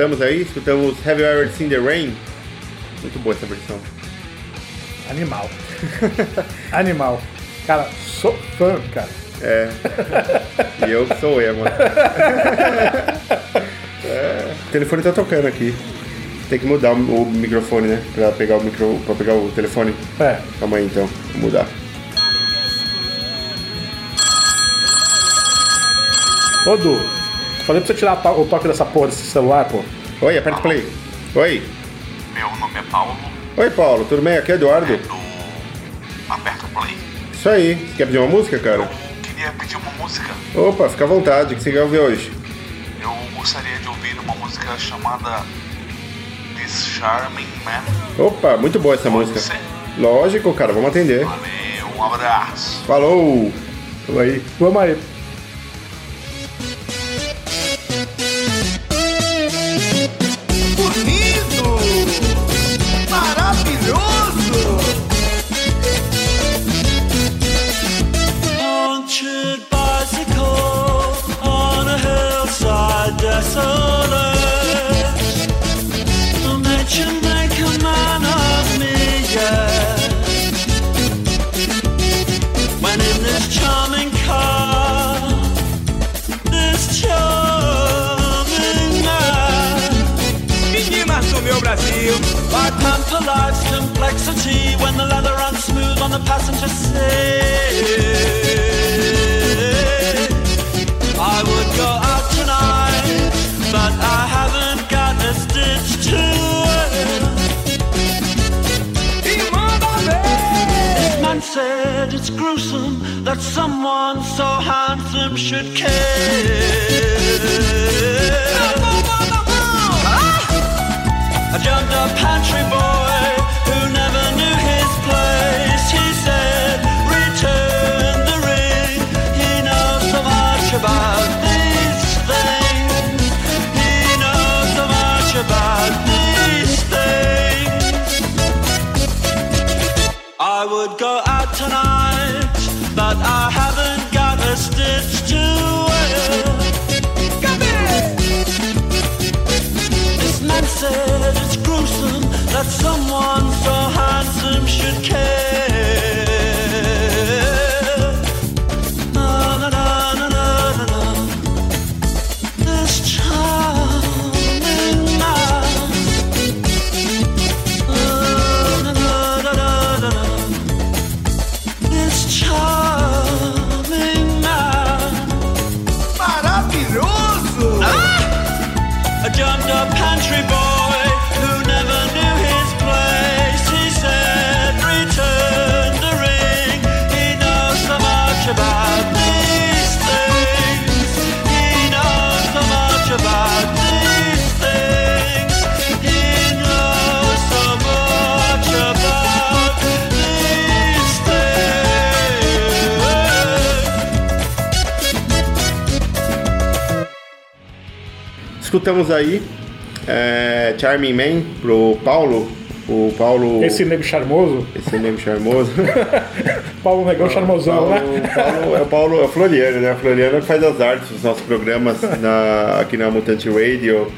Voltamos aí, escutamos Have You Ever Seen The Rain? Muito boa essa versão. Animal. (laughs) Animal. Cara, sou fã, cara. É. (laughs) E eu sou emo. (laughs) É, o telefone tá tocando aqui. Tem que mudar o, microfone, né? Pra pegar o micro. pra pegar o telefone. É. Calma aí então, vou mudar. Ô, Du, falei pra você tirar to- o toque dessa porra desse celular, pô. Oi, aperta play. Oi. Meu nome é Paulo, Oi, Paulo, tudo bem? Aqui é Eduardo. aperta o play. Isso aí. Você quer pedir uma música, cara? Queria pedir uma música. Opa, fica à vontade. O que você quer ouvir hoje? Eu gostaria de ouvir uma música chamada This Charming Man. Opa, muito boa essa música. Lógico, cara, vamos atender. Um abraço. Falou! Vamos aí. Vamos aí. life's complexity when the leather runs smooth on the passenger seat. I would go out tonight, but I haven't got a stitch to it. This man said it's gruesome that someone so handsome should care. I jumped a pantry boy that someone so handsome should care. Escutamos aí é, Charming Man pro Paulo. O Paulo. Esse nego charmoso. Esse nego charmoso. (laughs) Paulo Negão charmosão, Paulo, né? Paulo, é o Paulo é o Floriano, né? O Floriano que faz as artes dos nossos programas na, aqui na Mutante Radio.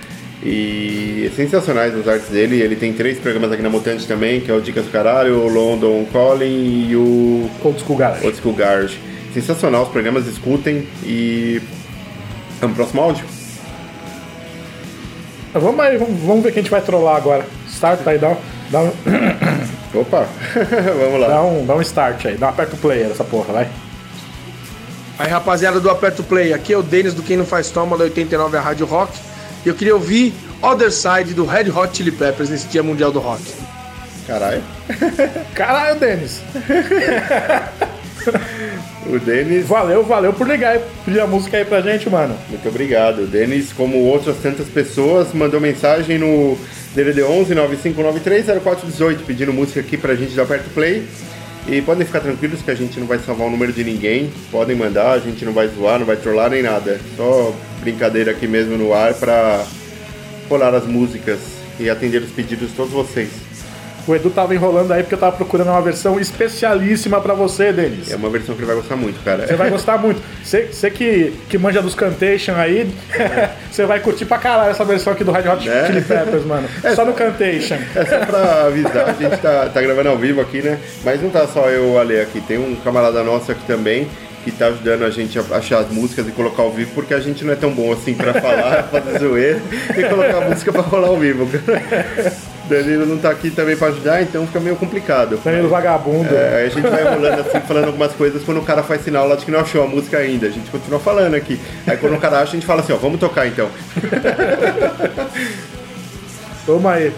E é sensacionais as artes dele. Ele tem três programas aqui na Mutante também, que é o Dicas do Caralho, o London Calling e o Old School Garage. Old School Garage. Sensacional os programas, escutem e. Vamos pro próximo áudio? Vamos aí, vamos, vamos ver quem a gente vai trollar agora. Start aí, dá, um- dá, um- (coughs) Opa, (laughs) vamos lá. dá, um, dá um start aí, dá um aperta o play nessa porra, vai. Aí, rapaziada do Aperto Play, aqui é o Denis do Quem Não Faz Toma, da 89 a Rádio Rock. E eu queria ouvir Other Side do Red Hot Chili Peppers nesse Dia Mundial do Rock. Caralho. (laughs) Caralho, Denis. (laughs) O Denis. Valeu, valeu por ligar e pedir a música aí pra gente, mano. Muito obrigado. O Denis, como outras tantas pessoas, mandou mensagem no DDD 11 9593 0418 pedindo música aqui pra gente do Aperto Play. E podem ficar tranquilos que a gente não vai salvar o número de ninguém. Podem mandar, a gente não vai zoar, não vai trollar nem nada. Só brincadeira aqui mesmo no ar pra rolar as músicas e atender os pedidos de todos vocês. O Edu tava enrolando aí porque eu tava procurando uma versão especialíssima pra você, Denis. É uma versão que ele vai gostar muito, cara. Você vai gostar muito. Você, que, que manja dos Cantation aí, (laughs) você vai curtir pra caralho essa versão aqui do Red Hot É. Chili Peppers, mano. (laughs) Só no Cantation. É só pra avisar, a gente tá, tá gravando ao vivo aqui, né? Mas não tá só eu Ale aqui, tem um camarada nosso aqui também que tá ajudando a gente a achar as músicas e colocar ao vivo, porque a gente não é tão bom assim pra falar, (laughs) fazer zoeira e colocar a música pra rolar ao vivo. (laughs) Danilo não tá aqui também pra ajudar, então fica meio complicado. Danilo vagabundo. É, aí a gente vai rolando assim, falando algumas coisas, quando o cara faz sinal lá de que não achou a música ainda, a gente continua falando aqui. Aí quando o cara acha, a gente fala assim, ó, vamos tocar então. (laughs) Toma aí.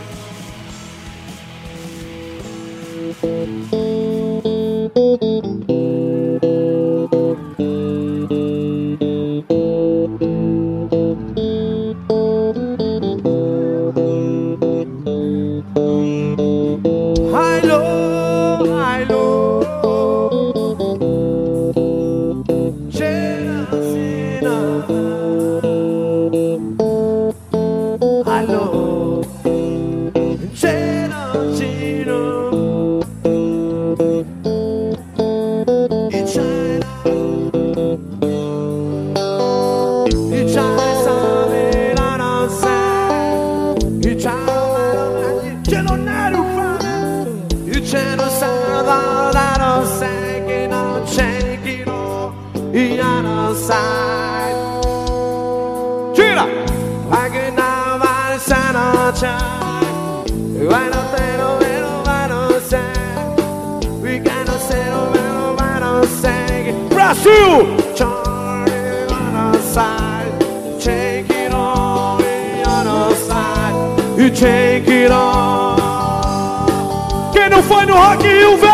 On. Quem não foi no Rock Rio!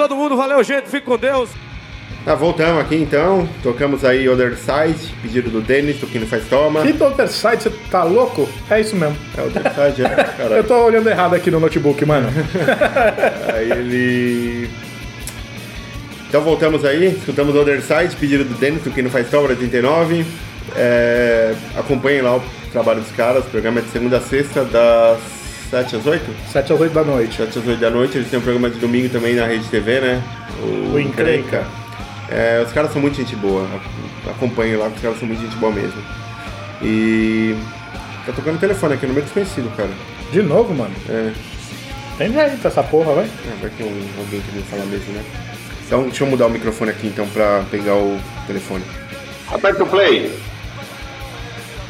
Todo mundo, valeu, gente, fique com Deus. Tá, voltamos aqui então. Tocamos aí Other Side, pedido do Denis, do Não Faz Toma. Que Other Side, você tá louco? É isso mesmo. É Other Side, é. Caralho. Eu tô olhando errado aqui no notebook, mano. (laughs) Aí ele. Então voltamos aí, escutamos Other Side, pedido do Denis, do Não Faz Toma, 89. É, acompanhem lá o trabalho dos caras, o programa é de segunda a sexta, das 7 às 8? 7 às 8 da noite. 7 às 8 da noite, eles têm um programa de domingo também na Rede TV, né? O Encrenca. É, os caras são muito gente boa, acompanhem lá, os caras são muito gente boa mesmo. E. Tá tocando o telefone aqui, número desconhecido, cara. De novo, mano? É. Tem jeito essa porra, vai. É, vai ter um, alguém que não fala mesmo, né? Então, deixa eu mudar o microfone aqui então pra pegar o telefone. Aperta o play.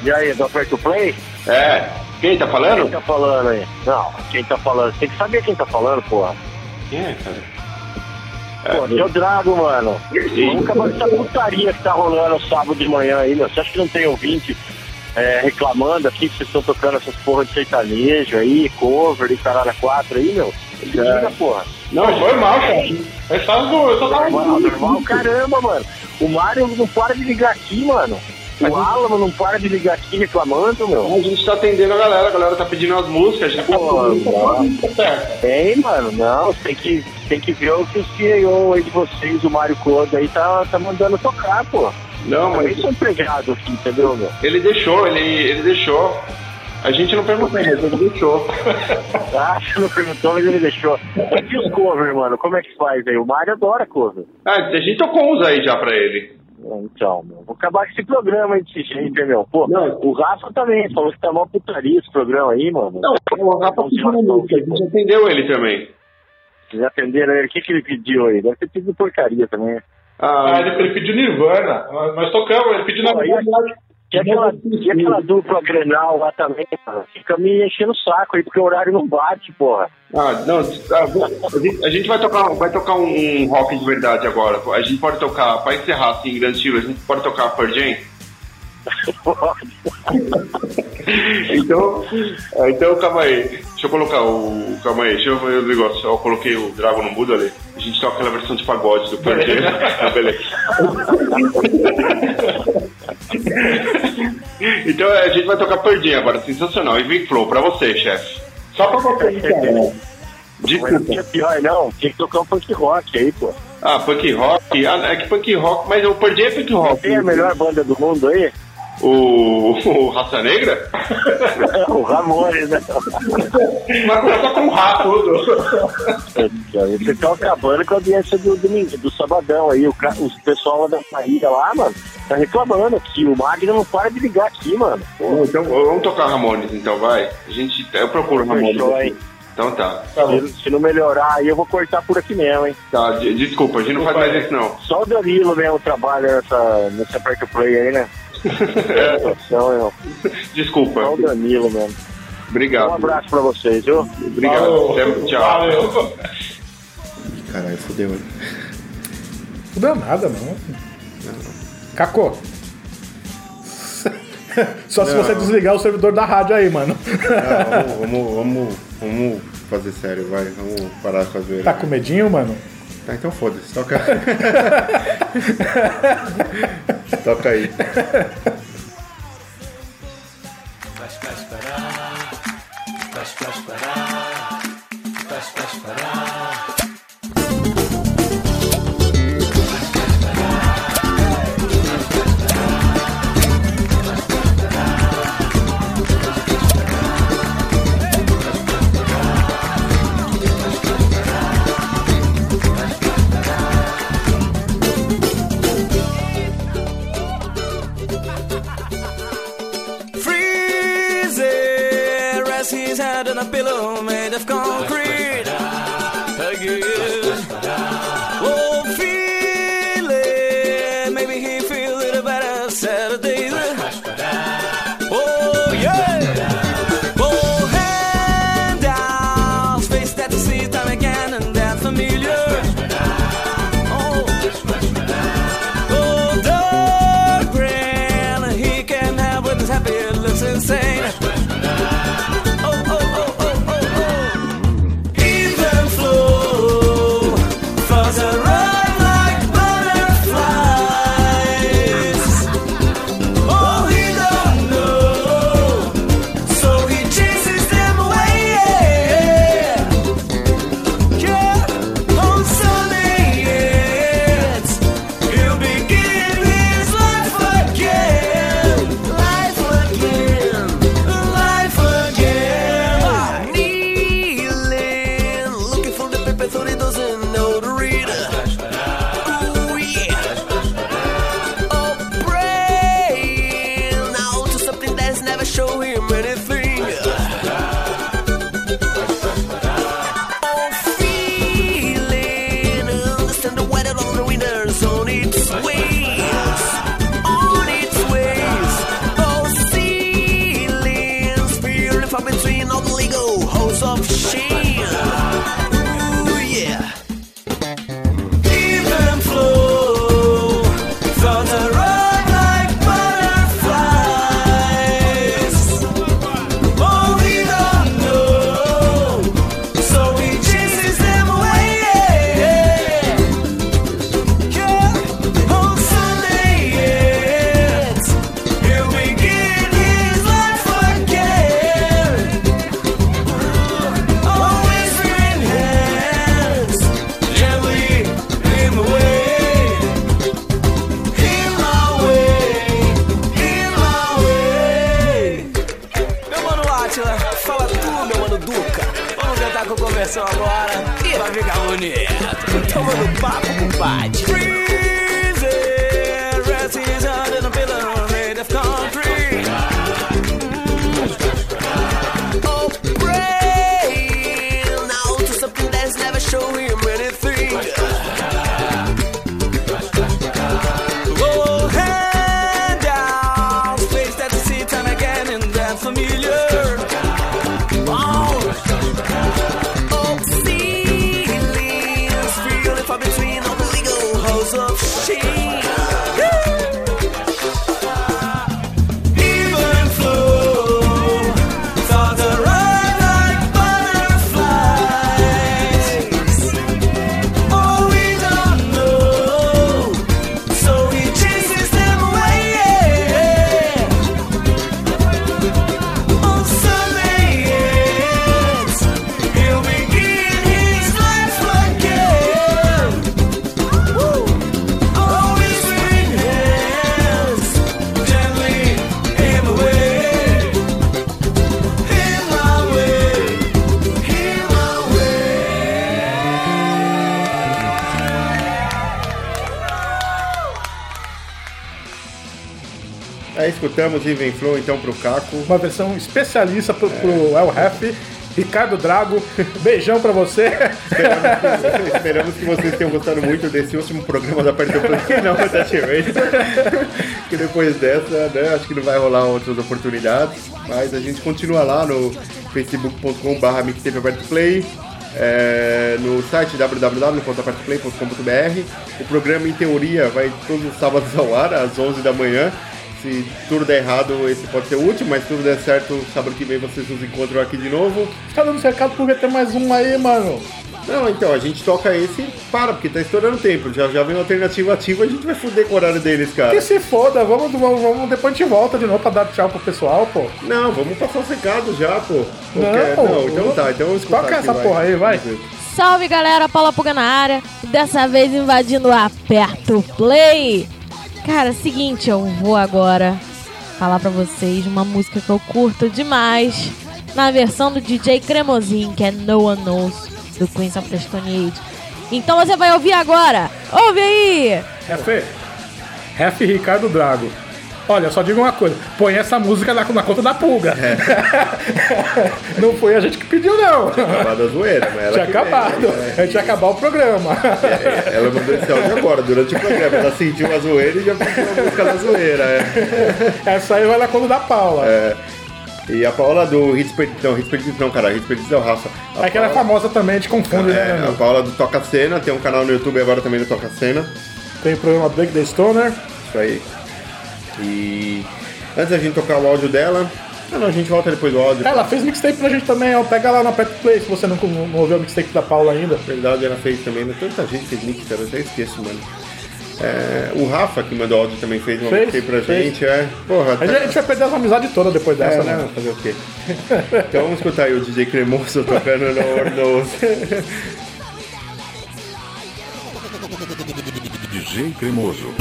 E aí, do Aperto Play? É. Quem tá falando? Quem tá falando aí? Não, quem tá falando? Tem que saber quem tá falando, porra. Quem é, cara? Pô, seu Drago, mano. Vamos acabar com essa putaria que tá rolando sábado de manhã aí, meu. Você acha que não tem ouvinte é, reclamando aqui que vocês estão tocando essas porra de sertanejo aí, cover e caralho a quatro aí, meu? Liga, porra. Não, foi mal, cara. Eu só tava Normal, normal, caramba, mano. O Mário não para de ligar aqui, mano. O Alamo não para de ligar aqui reclamando, meu. A gente tá atendendo a galera, a galera tá pedindo as músicas, gente tá Pô, (laughs) certo. Tem, mano, não, tem que, tem que ver o que o CEO aí de vocês, o Mário Clodo aí, tá, tá mandando tocar, pô. Não, mas- sou empregado aqui, entendeu, meu? Ele deixou, ele, ele deixou. A gente não perguntou, mas ele deixou. (laughs) Ah, você não perguntou, mas ele deixou. E os cover, mano, como é que faz aí? O Mário adora cover. Ah, a gente tocou uns aí já pra ele. Então, meu, vou acabar com esse programa aí desse jeito, hein, meu? Pô, o Rafa também falou que tá mó putaria esse programa aí, mano. Não, o Rafa pediu uma música, a gente atendeu ele também. Vocês atenderam ele? O que, que ele pediu aí? Deve ter pedido porcaria também. Ah, ele, ele pediu Nirvana. Nós, tocamos, ele pediu na Pô, e E aquela, e aquela dupla Grenal lá também, cara, fica me enchendo o saco aí, porque o horário não bate, porra. Ah, não, ah, a gente, a gente vai tocar, vai tocar um, um rock de verdade agora. A gente pode tocar, pra encerrar assim, em grande estilo, a gente pode tocar Pearl Jam? Então, então, calma aí. Deixa eu colocar o. Calma aí, deixa eu ver o negócio. Eu coloquei o Dragon no mudo ali. A gente toca aquela versão de pagode do Pearl Jam. Ah, beleza. então a gente vai tocar Jam agora, sensacional. E Vem Flow pra você, chefe. Só pra você, então. Desculpa. Não tinha pior, não. Tinha que tocar um punk rock aí, pô. Ah, punk rock? Ah, é que punk rock, mas o Jam é punk rock. Tem a melhor banda do mundo aí? O, (laughs) o Raça Negra? o Ramones, né? Mas começa com rá tudo. Você tá acabando com a audiência do, do, do Sabadão aí. O, os pessoal da Maíra lá, mano, tá reclamando aqui. O Magno não para de ligar aqui, mano. Bom, Então vamos tocar Ramones, então, vai. A gente, eu procuro Ramones. Fechou? Então tá. Se, se não melhorar aí, eu vou cortar por aqui mesmo, hein? Tá, de- desculpa, a gente não faz mais isso não. Só o Danilo mesmo trabalha nessa, nessa Aperto Play aí, né? Situação, irmão. Desculpa. Só o Danilo mesmo. Obrigado. Um abraço pra vocês, viu? Obrigado. Até- tchau. Caralho, fodeu, hein? Não deu nada, não. Cacô. (laughs) Só se Não. você desligar o servidor da rádio aí, mano. Não, vamos, vamos, vamos, vamos fazer sério, vai. Vamos parar com a zoeira. Tá com medinho, mano? Tá, então foda-se, toca. (laughs) toca aí. Flash, flash, pará. Flash, flash, pará. Voltamos de Inflow então pro Caco. Uma versão especialista pro, é. pro El Rap. Ricardo Drago, (laughs) beijão pra você. Esperamos que, (laughs) esperamos que, vocês tenham gostado muito desse último programa é da Aperta Play, não da Que depois dessa, né, acho que não vai rolar outras oportunidades. Mas a gente continua lá no facebook.com.br mixtape Aperta Play. É, no site www.apertoplay.com.br. O programa, em teoria, vai todos os sábados ao ar, às 11 da manhã se tudo der errado, esse pode ser o último, mas tudo der certo, sábado que vem vocês nos encontram aqui de novo. Tá dando cercado porque tem mais um aí, mano. Não, então, a gente toca esse para, porque tá estourando tempo. Já já vem uma alternativa ativa, a gente vai foder com o horário deles, cara. Que se foda, vamos, vamos, vamos, depois a gente volta de novo pra dar tchau pro pessoal, pô. Não, vamos passar o secado já, pô. Qualquer... Não, não, então tá, então vamos escutar. Toca essa vai. porra aí, vai. Salve galera, Paula Puga na área, dessa vez invadindo o Aperto Play. Cara, seguinte, eu vou agora falar pra vocês uma música que eu curto demais. Na versão do DJ Cremosinho, que é No One Knows, do Queens of the Stone Age. Então você vai ouvir agora. Ouve aí! Ref, Ref Ricardo Drago. Olha, só digo uma coisa, põe essa música na, na conta da pulga. (laughs) não foi a gente que pediu, não. Acabado a zoeira, mas ela Tinha acabado. veio, A gente ia acabar o programa. É, Ela mandou esse áudio agora, durante o programa. Ela sentiu a zoeira e já pediu a música da zoeira. É. (laughs) Essa aí vai na conta da Paula. É. E a Paula do Hits Perdidos. Não, Hits Perdidos não, cara. Hits Perdidos é o Rafa. A É que ela é famosa também, gente confunde, né, É, meu? a Paula do Toca Cena, tem um canal no YouTube agora também do Toca Cena. Tem o programa Break the Stoner. Isso aí. E antes da gente tocar o áudio dela. Ah, não, a gente volta depois do áudio. Ela fez mixtape pra gente também, ó. Pega lá no Pet Play se você não, não ouviu o mixtape da Paula ainda. Verdade, ela fez também. né? Tanta gente fez mix, cara, eu até esqueço, mano. É, o Rafa, que mandou áudio, também fez uma Fez, mixtape pra fez. gente. É. Porra, A gente, a gente vai perder as amizades todas depois dessa, É, né? não, fazer o quê? Então vamos escutar aí o DJ Cremoso tocando no Ornos. (laughs) DJ Cremoso.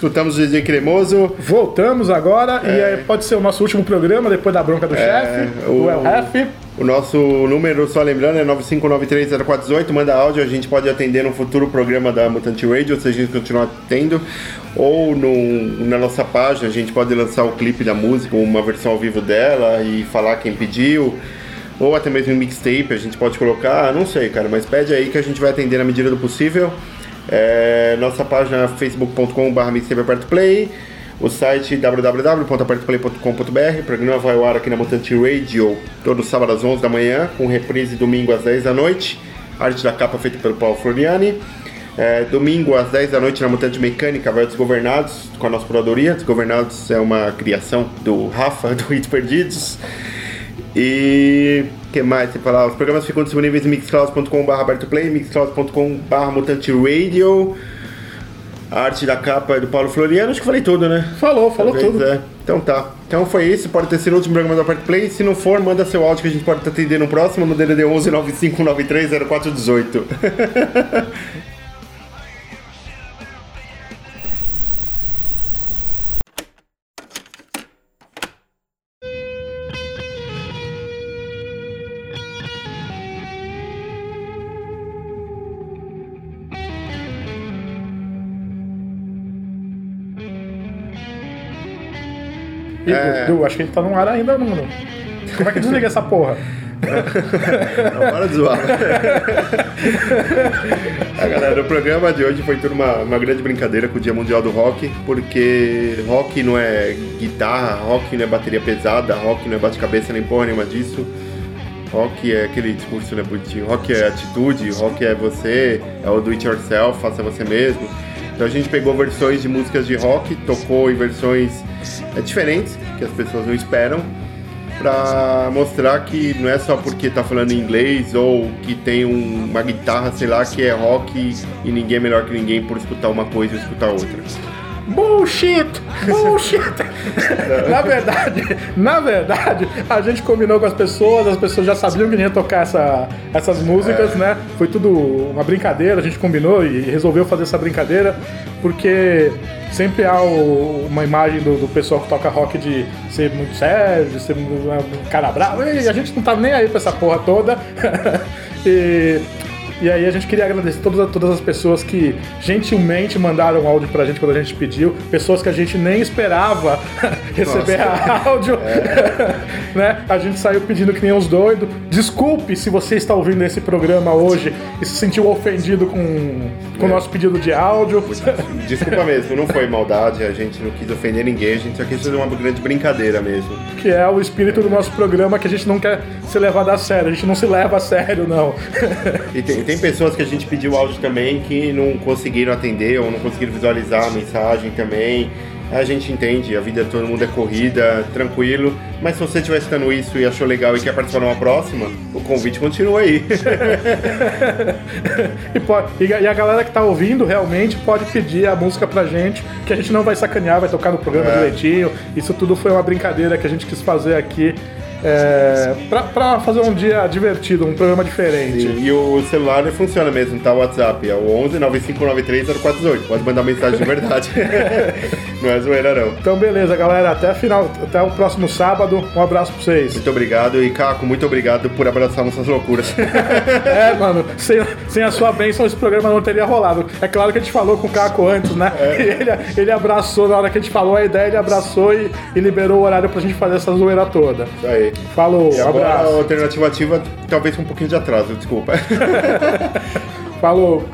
Escutamos o DJ Cremoso. Voltamos agora e aí pode ser o nosso último programa depois da bronca do É, chefe, o- do El Ref. O nosso número, só lembrando, é 95930418. Manda áudio, a gente pode atender no futuro programa da Mutante Radio, se a gente continuar tendo. Ou no, na nossa página, a gente pode lançar o clipe da música, uma versão ao vivo dela e falar quem pediu. Ou até mesmo em mixtape, a gente pode colocar, não sei, cara, mas pede aí que a gente vai atender na medida do possível. É, nossa página é facebook.com.br. O site www.apertoplay.com.br. O programa vai ao ar aqui na Mutante Radio todo sábado às 11 da manhã, com reprise domingo às 10 da noite. Arte da capa feita pelo Paulo Floriani. É, domingo às 10 da noite na Mutante Mecânica vai Desgovernados com a nossa curadoria. Desgovernados é uma criação do Rafa, (laughs) do Hits Perdidos. E que mais você falar? Os programas ficam disponíveis em mixcloud.com.br abertoplay, mixcloud.com.br mutante radio. A arte da capa é do Paulo Floriano, acho que falei tudo, né? Falou, falou Talvez, tudo. é. Então tá. Então foi isso, pode ter sido o último programa do Aperto Play. Se não for, manda seu áudio que a gente pode te atender no próximo, no DDD 11 9593 0418. É. Du, acho que a gente tá no ar ainda, mano. Como é que desliga essa porra? (laughs) Não, para de zoar. a galera, o programa de hoje foi tudo uma, uma grande brincadeira com o Dia Mundial do Rock, porque rock não é guitarra, rock não é bateria pesada, rock não é bate-cabeça nem porra nenhuma disso. Rock é aquele discurso né, bonitinho. Rock é atitude, rock é você, é o do it yourself, faça você mesmo. Então a gente pegou versões de músicas de rock, tocou em versões é, diferentes, que as pessoas não esperam, pra mostrar que não é só porque tá falando inglês ou que tem um- uma guitarra, sei lá, que é rock e ninguém é melhor que ninguém por escutar uma coisa ou escutar outra. Bullshit! Bullshit! (laughs) na verdade, na verdade, a gente combinou com as pessoas, as pessoas já sabiam que ia tocar essa, essas músicas, né? Foi tudo uma brincadeira, a gente combinou e resolveu fazer essa brincadeira, porque sempre há o- uma imagem do, do pessoal que toca rock de ser muito sério, de ser um, um cara bravo, e a gente não tá nem aí pra essa porra toda. (laughs) e. E aí a gente queria agradecer todas, todas as pessoas que gentilmente mandaram áudio pra gente quando a gente pediu, pessoas que a gente nem esperava (laughs) receber Nossa. áudio, (laughs) né? A gente saiu pedindo que nem uns doidos. Desculpe se você está ouvindo esse programa hoje e se sentiu ofendido com, com o nosso pedido de áudio. Desculpa mesmo, não foi maldade, a gente não quis ofender ninguém, a gente só quis fazer uma grande brincadeira mesmo. que é o espírito do nosso programa que a gente não quer ser levado a sério, a gente não se leva a sério, não. E tem, (laughs) tem pessoas que a gente pediu áudio também que não conseguiram atender ou não conseguiram visualizar a mensagem também. A gente entende, a vida de todo mundo é corrida, tranquilo. Mas se você estiver escutando isso e achou legal e quer participar de uma próxima, o convite continua aí. (laughs) E, pode- e a- e a galera que tá ouvindo realmente pode pedir a música pra gente, que a gente não vai sacanear, vai tocar no programa É. direitinho. Isso tudo foi uma brincadeira que a gente quis fazer aqui é, pra, pra fazer um dia divertido, um programa diferente. E, e o celular funciona mesmo, tá? O WhatsApp é o 11 9593 0418. Pode mandar mensagem de verdade. (laughs) não é zoeira, não. Então, beleza, galera. Até, final, até o próximo sábado. Um abraço pra vocês. Muito obrigado. E, Caco, muito obrigado por abraçar nossas loucuras. (laughs) É, mano, sem, sem a sua bênção esse programa não teria rolado. É claro que a gente falou com o Caco antes, né? É. (laughs) Ele, ele abraçou, na hora que a gente falou a ideia, ele abraçou e, e liberou o horário pra gente fazer essa zoeira toda. Isso aí. Falou, E agora abraço. a alternativa ativa, talvez com um pouquinho de atraso, desculpa. (laughs) Falou.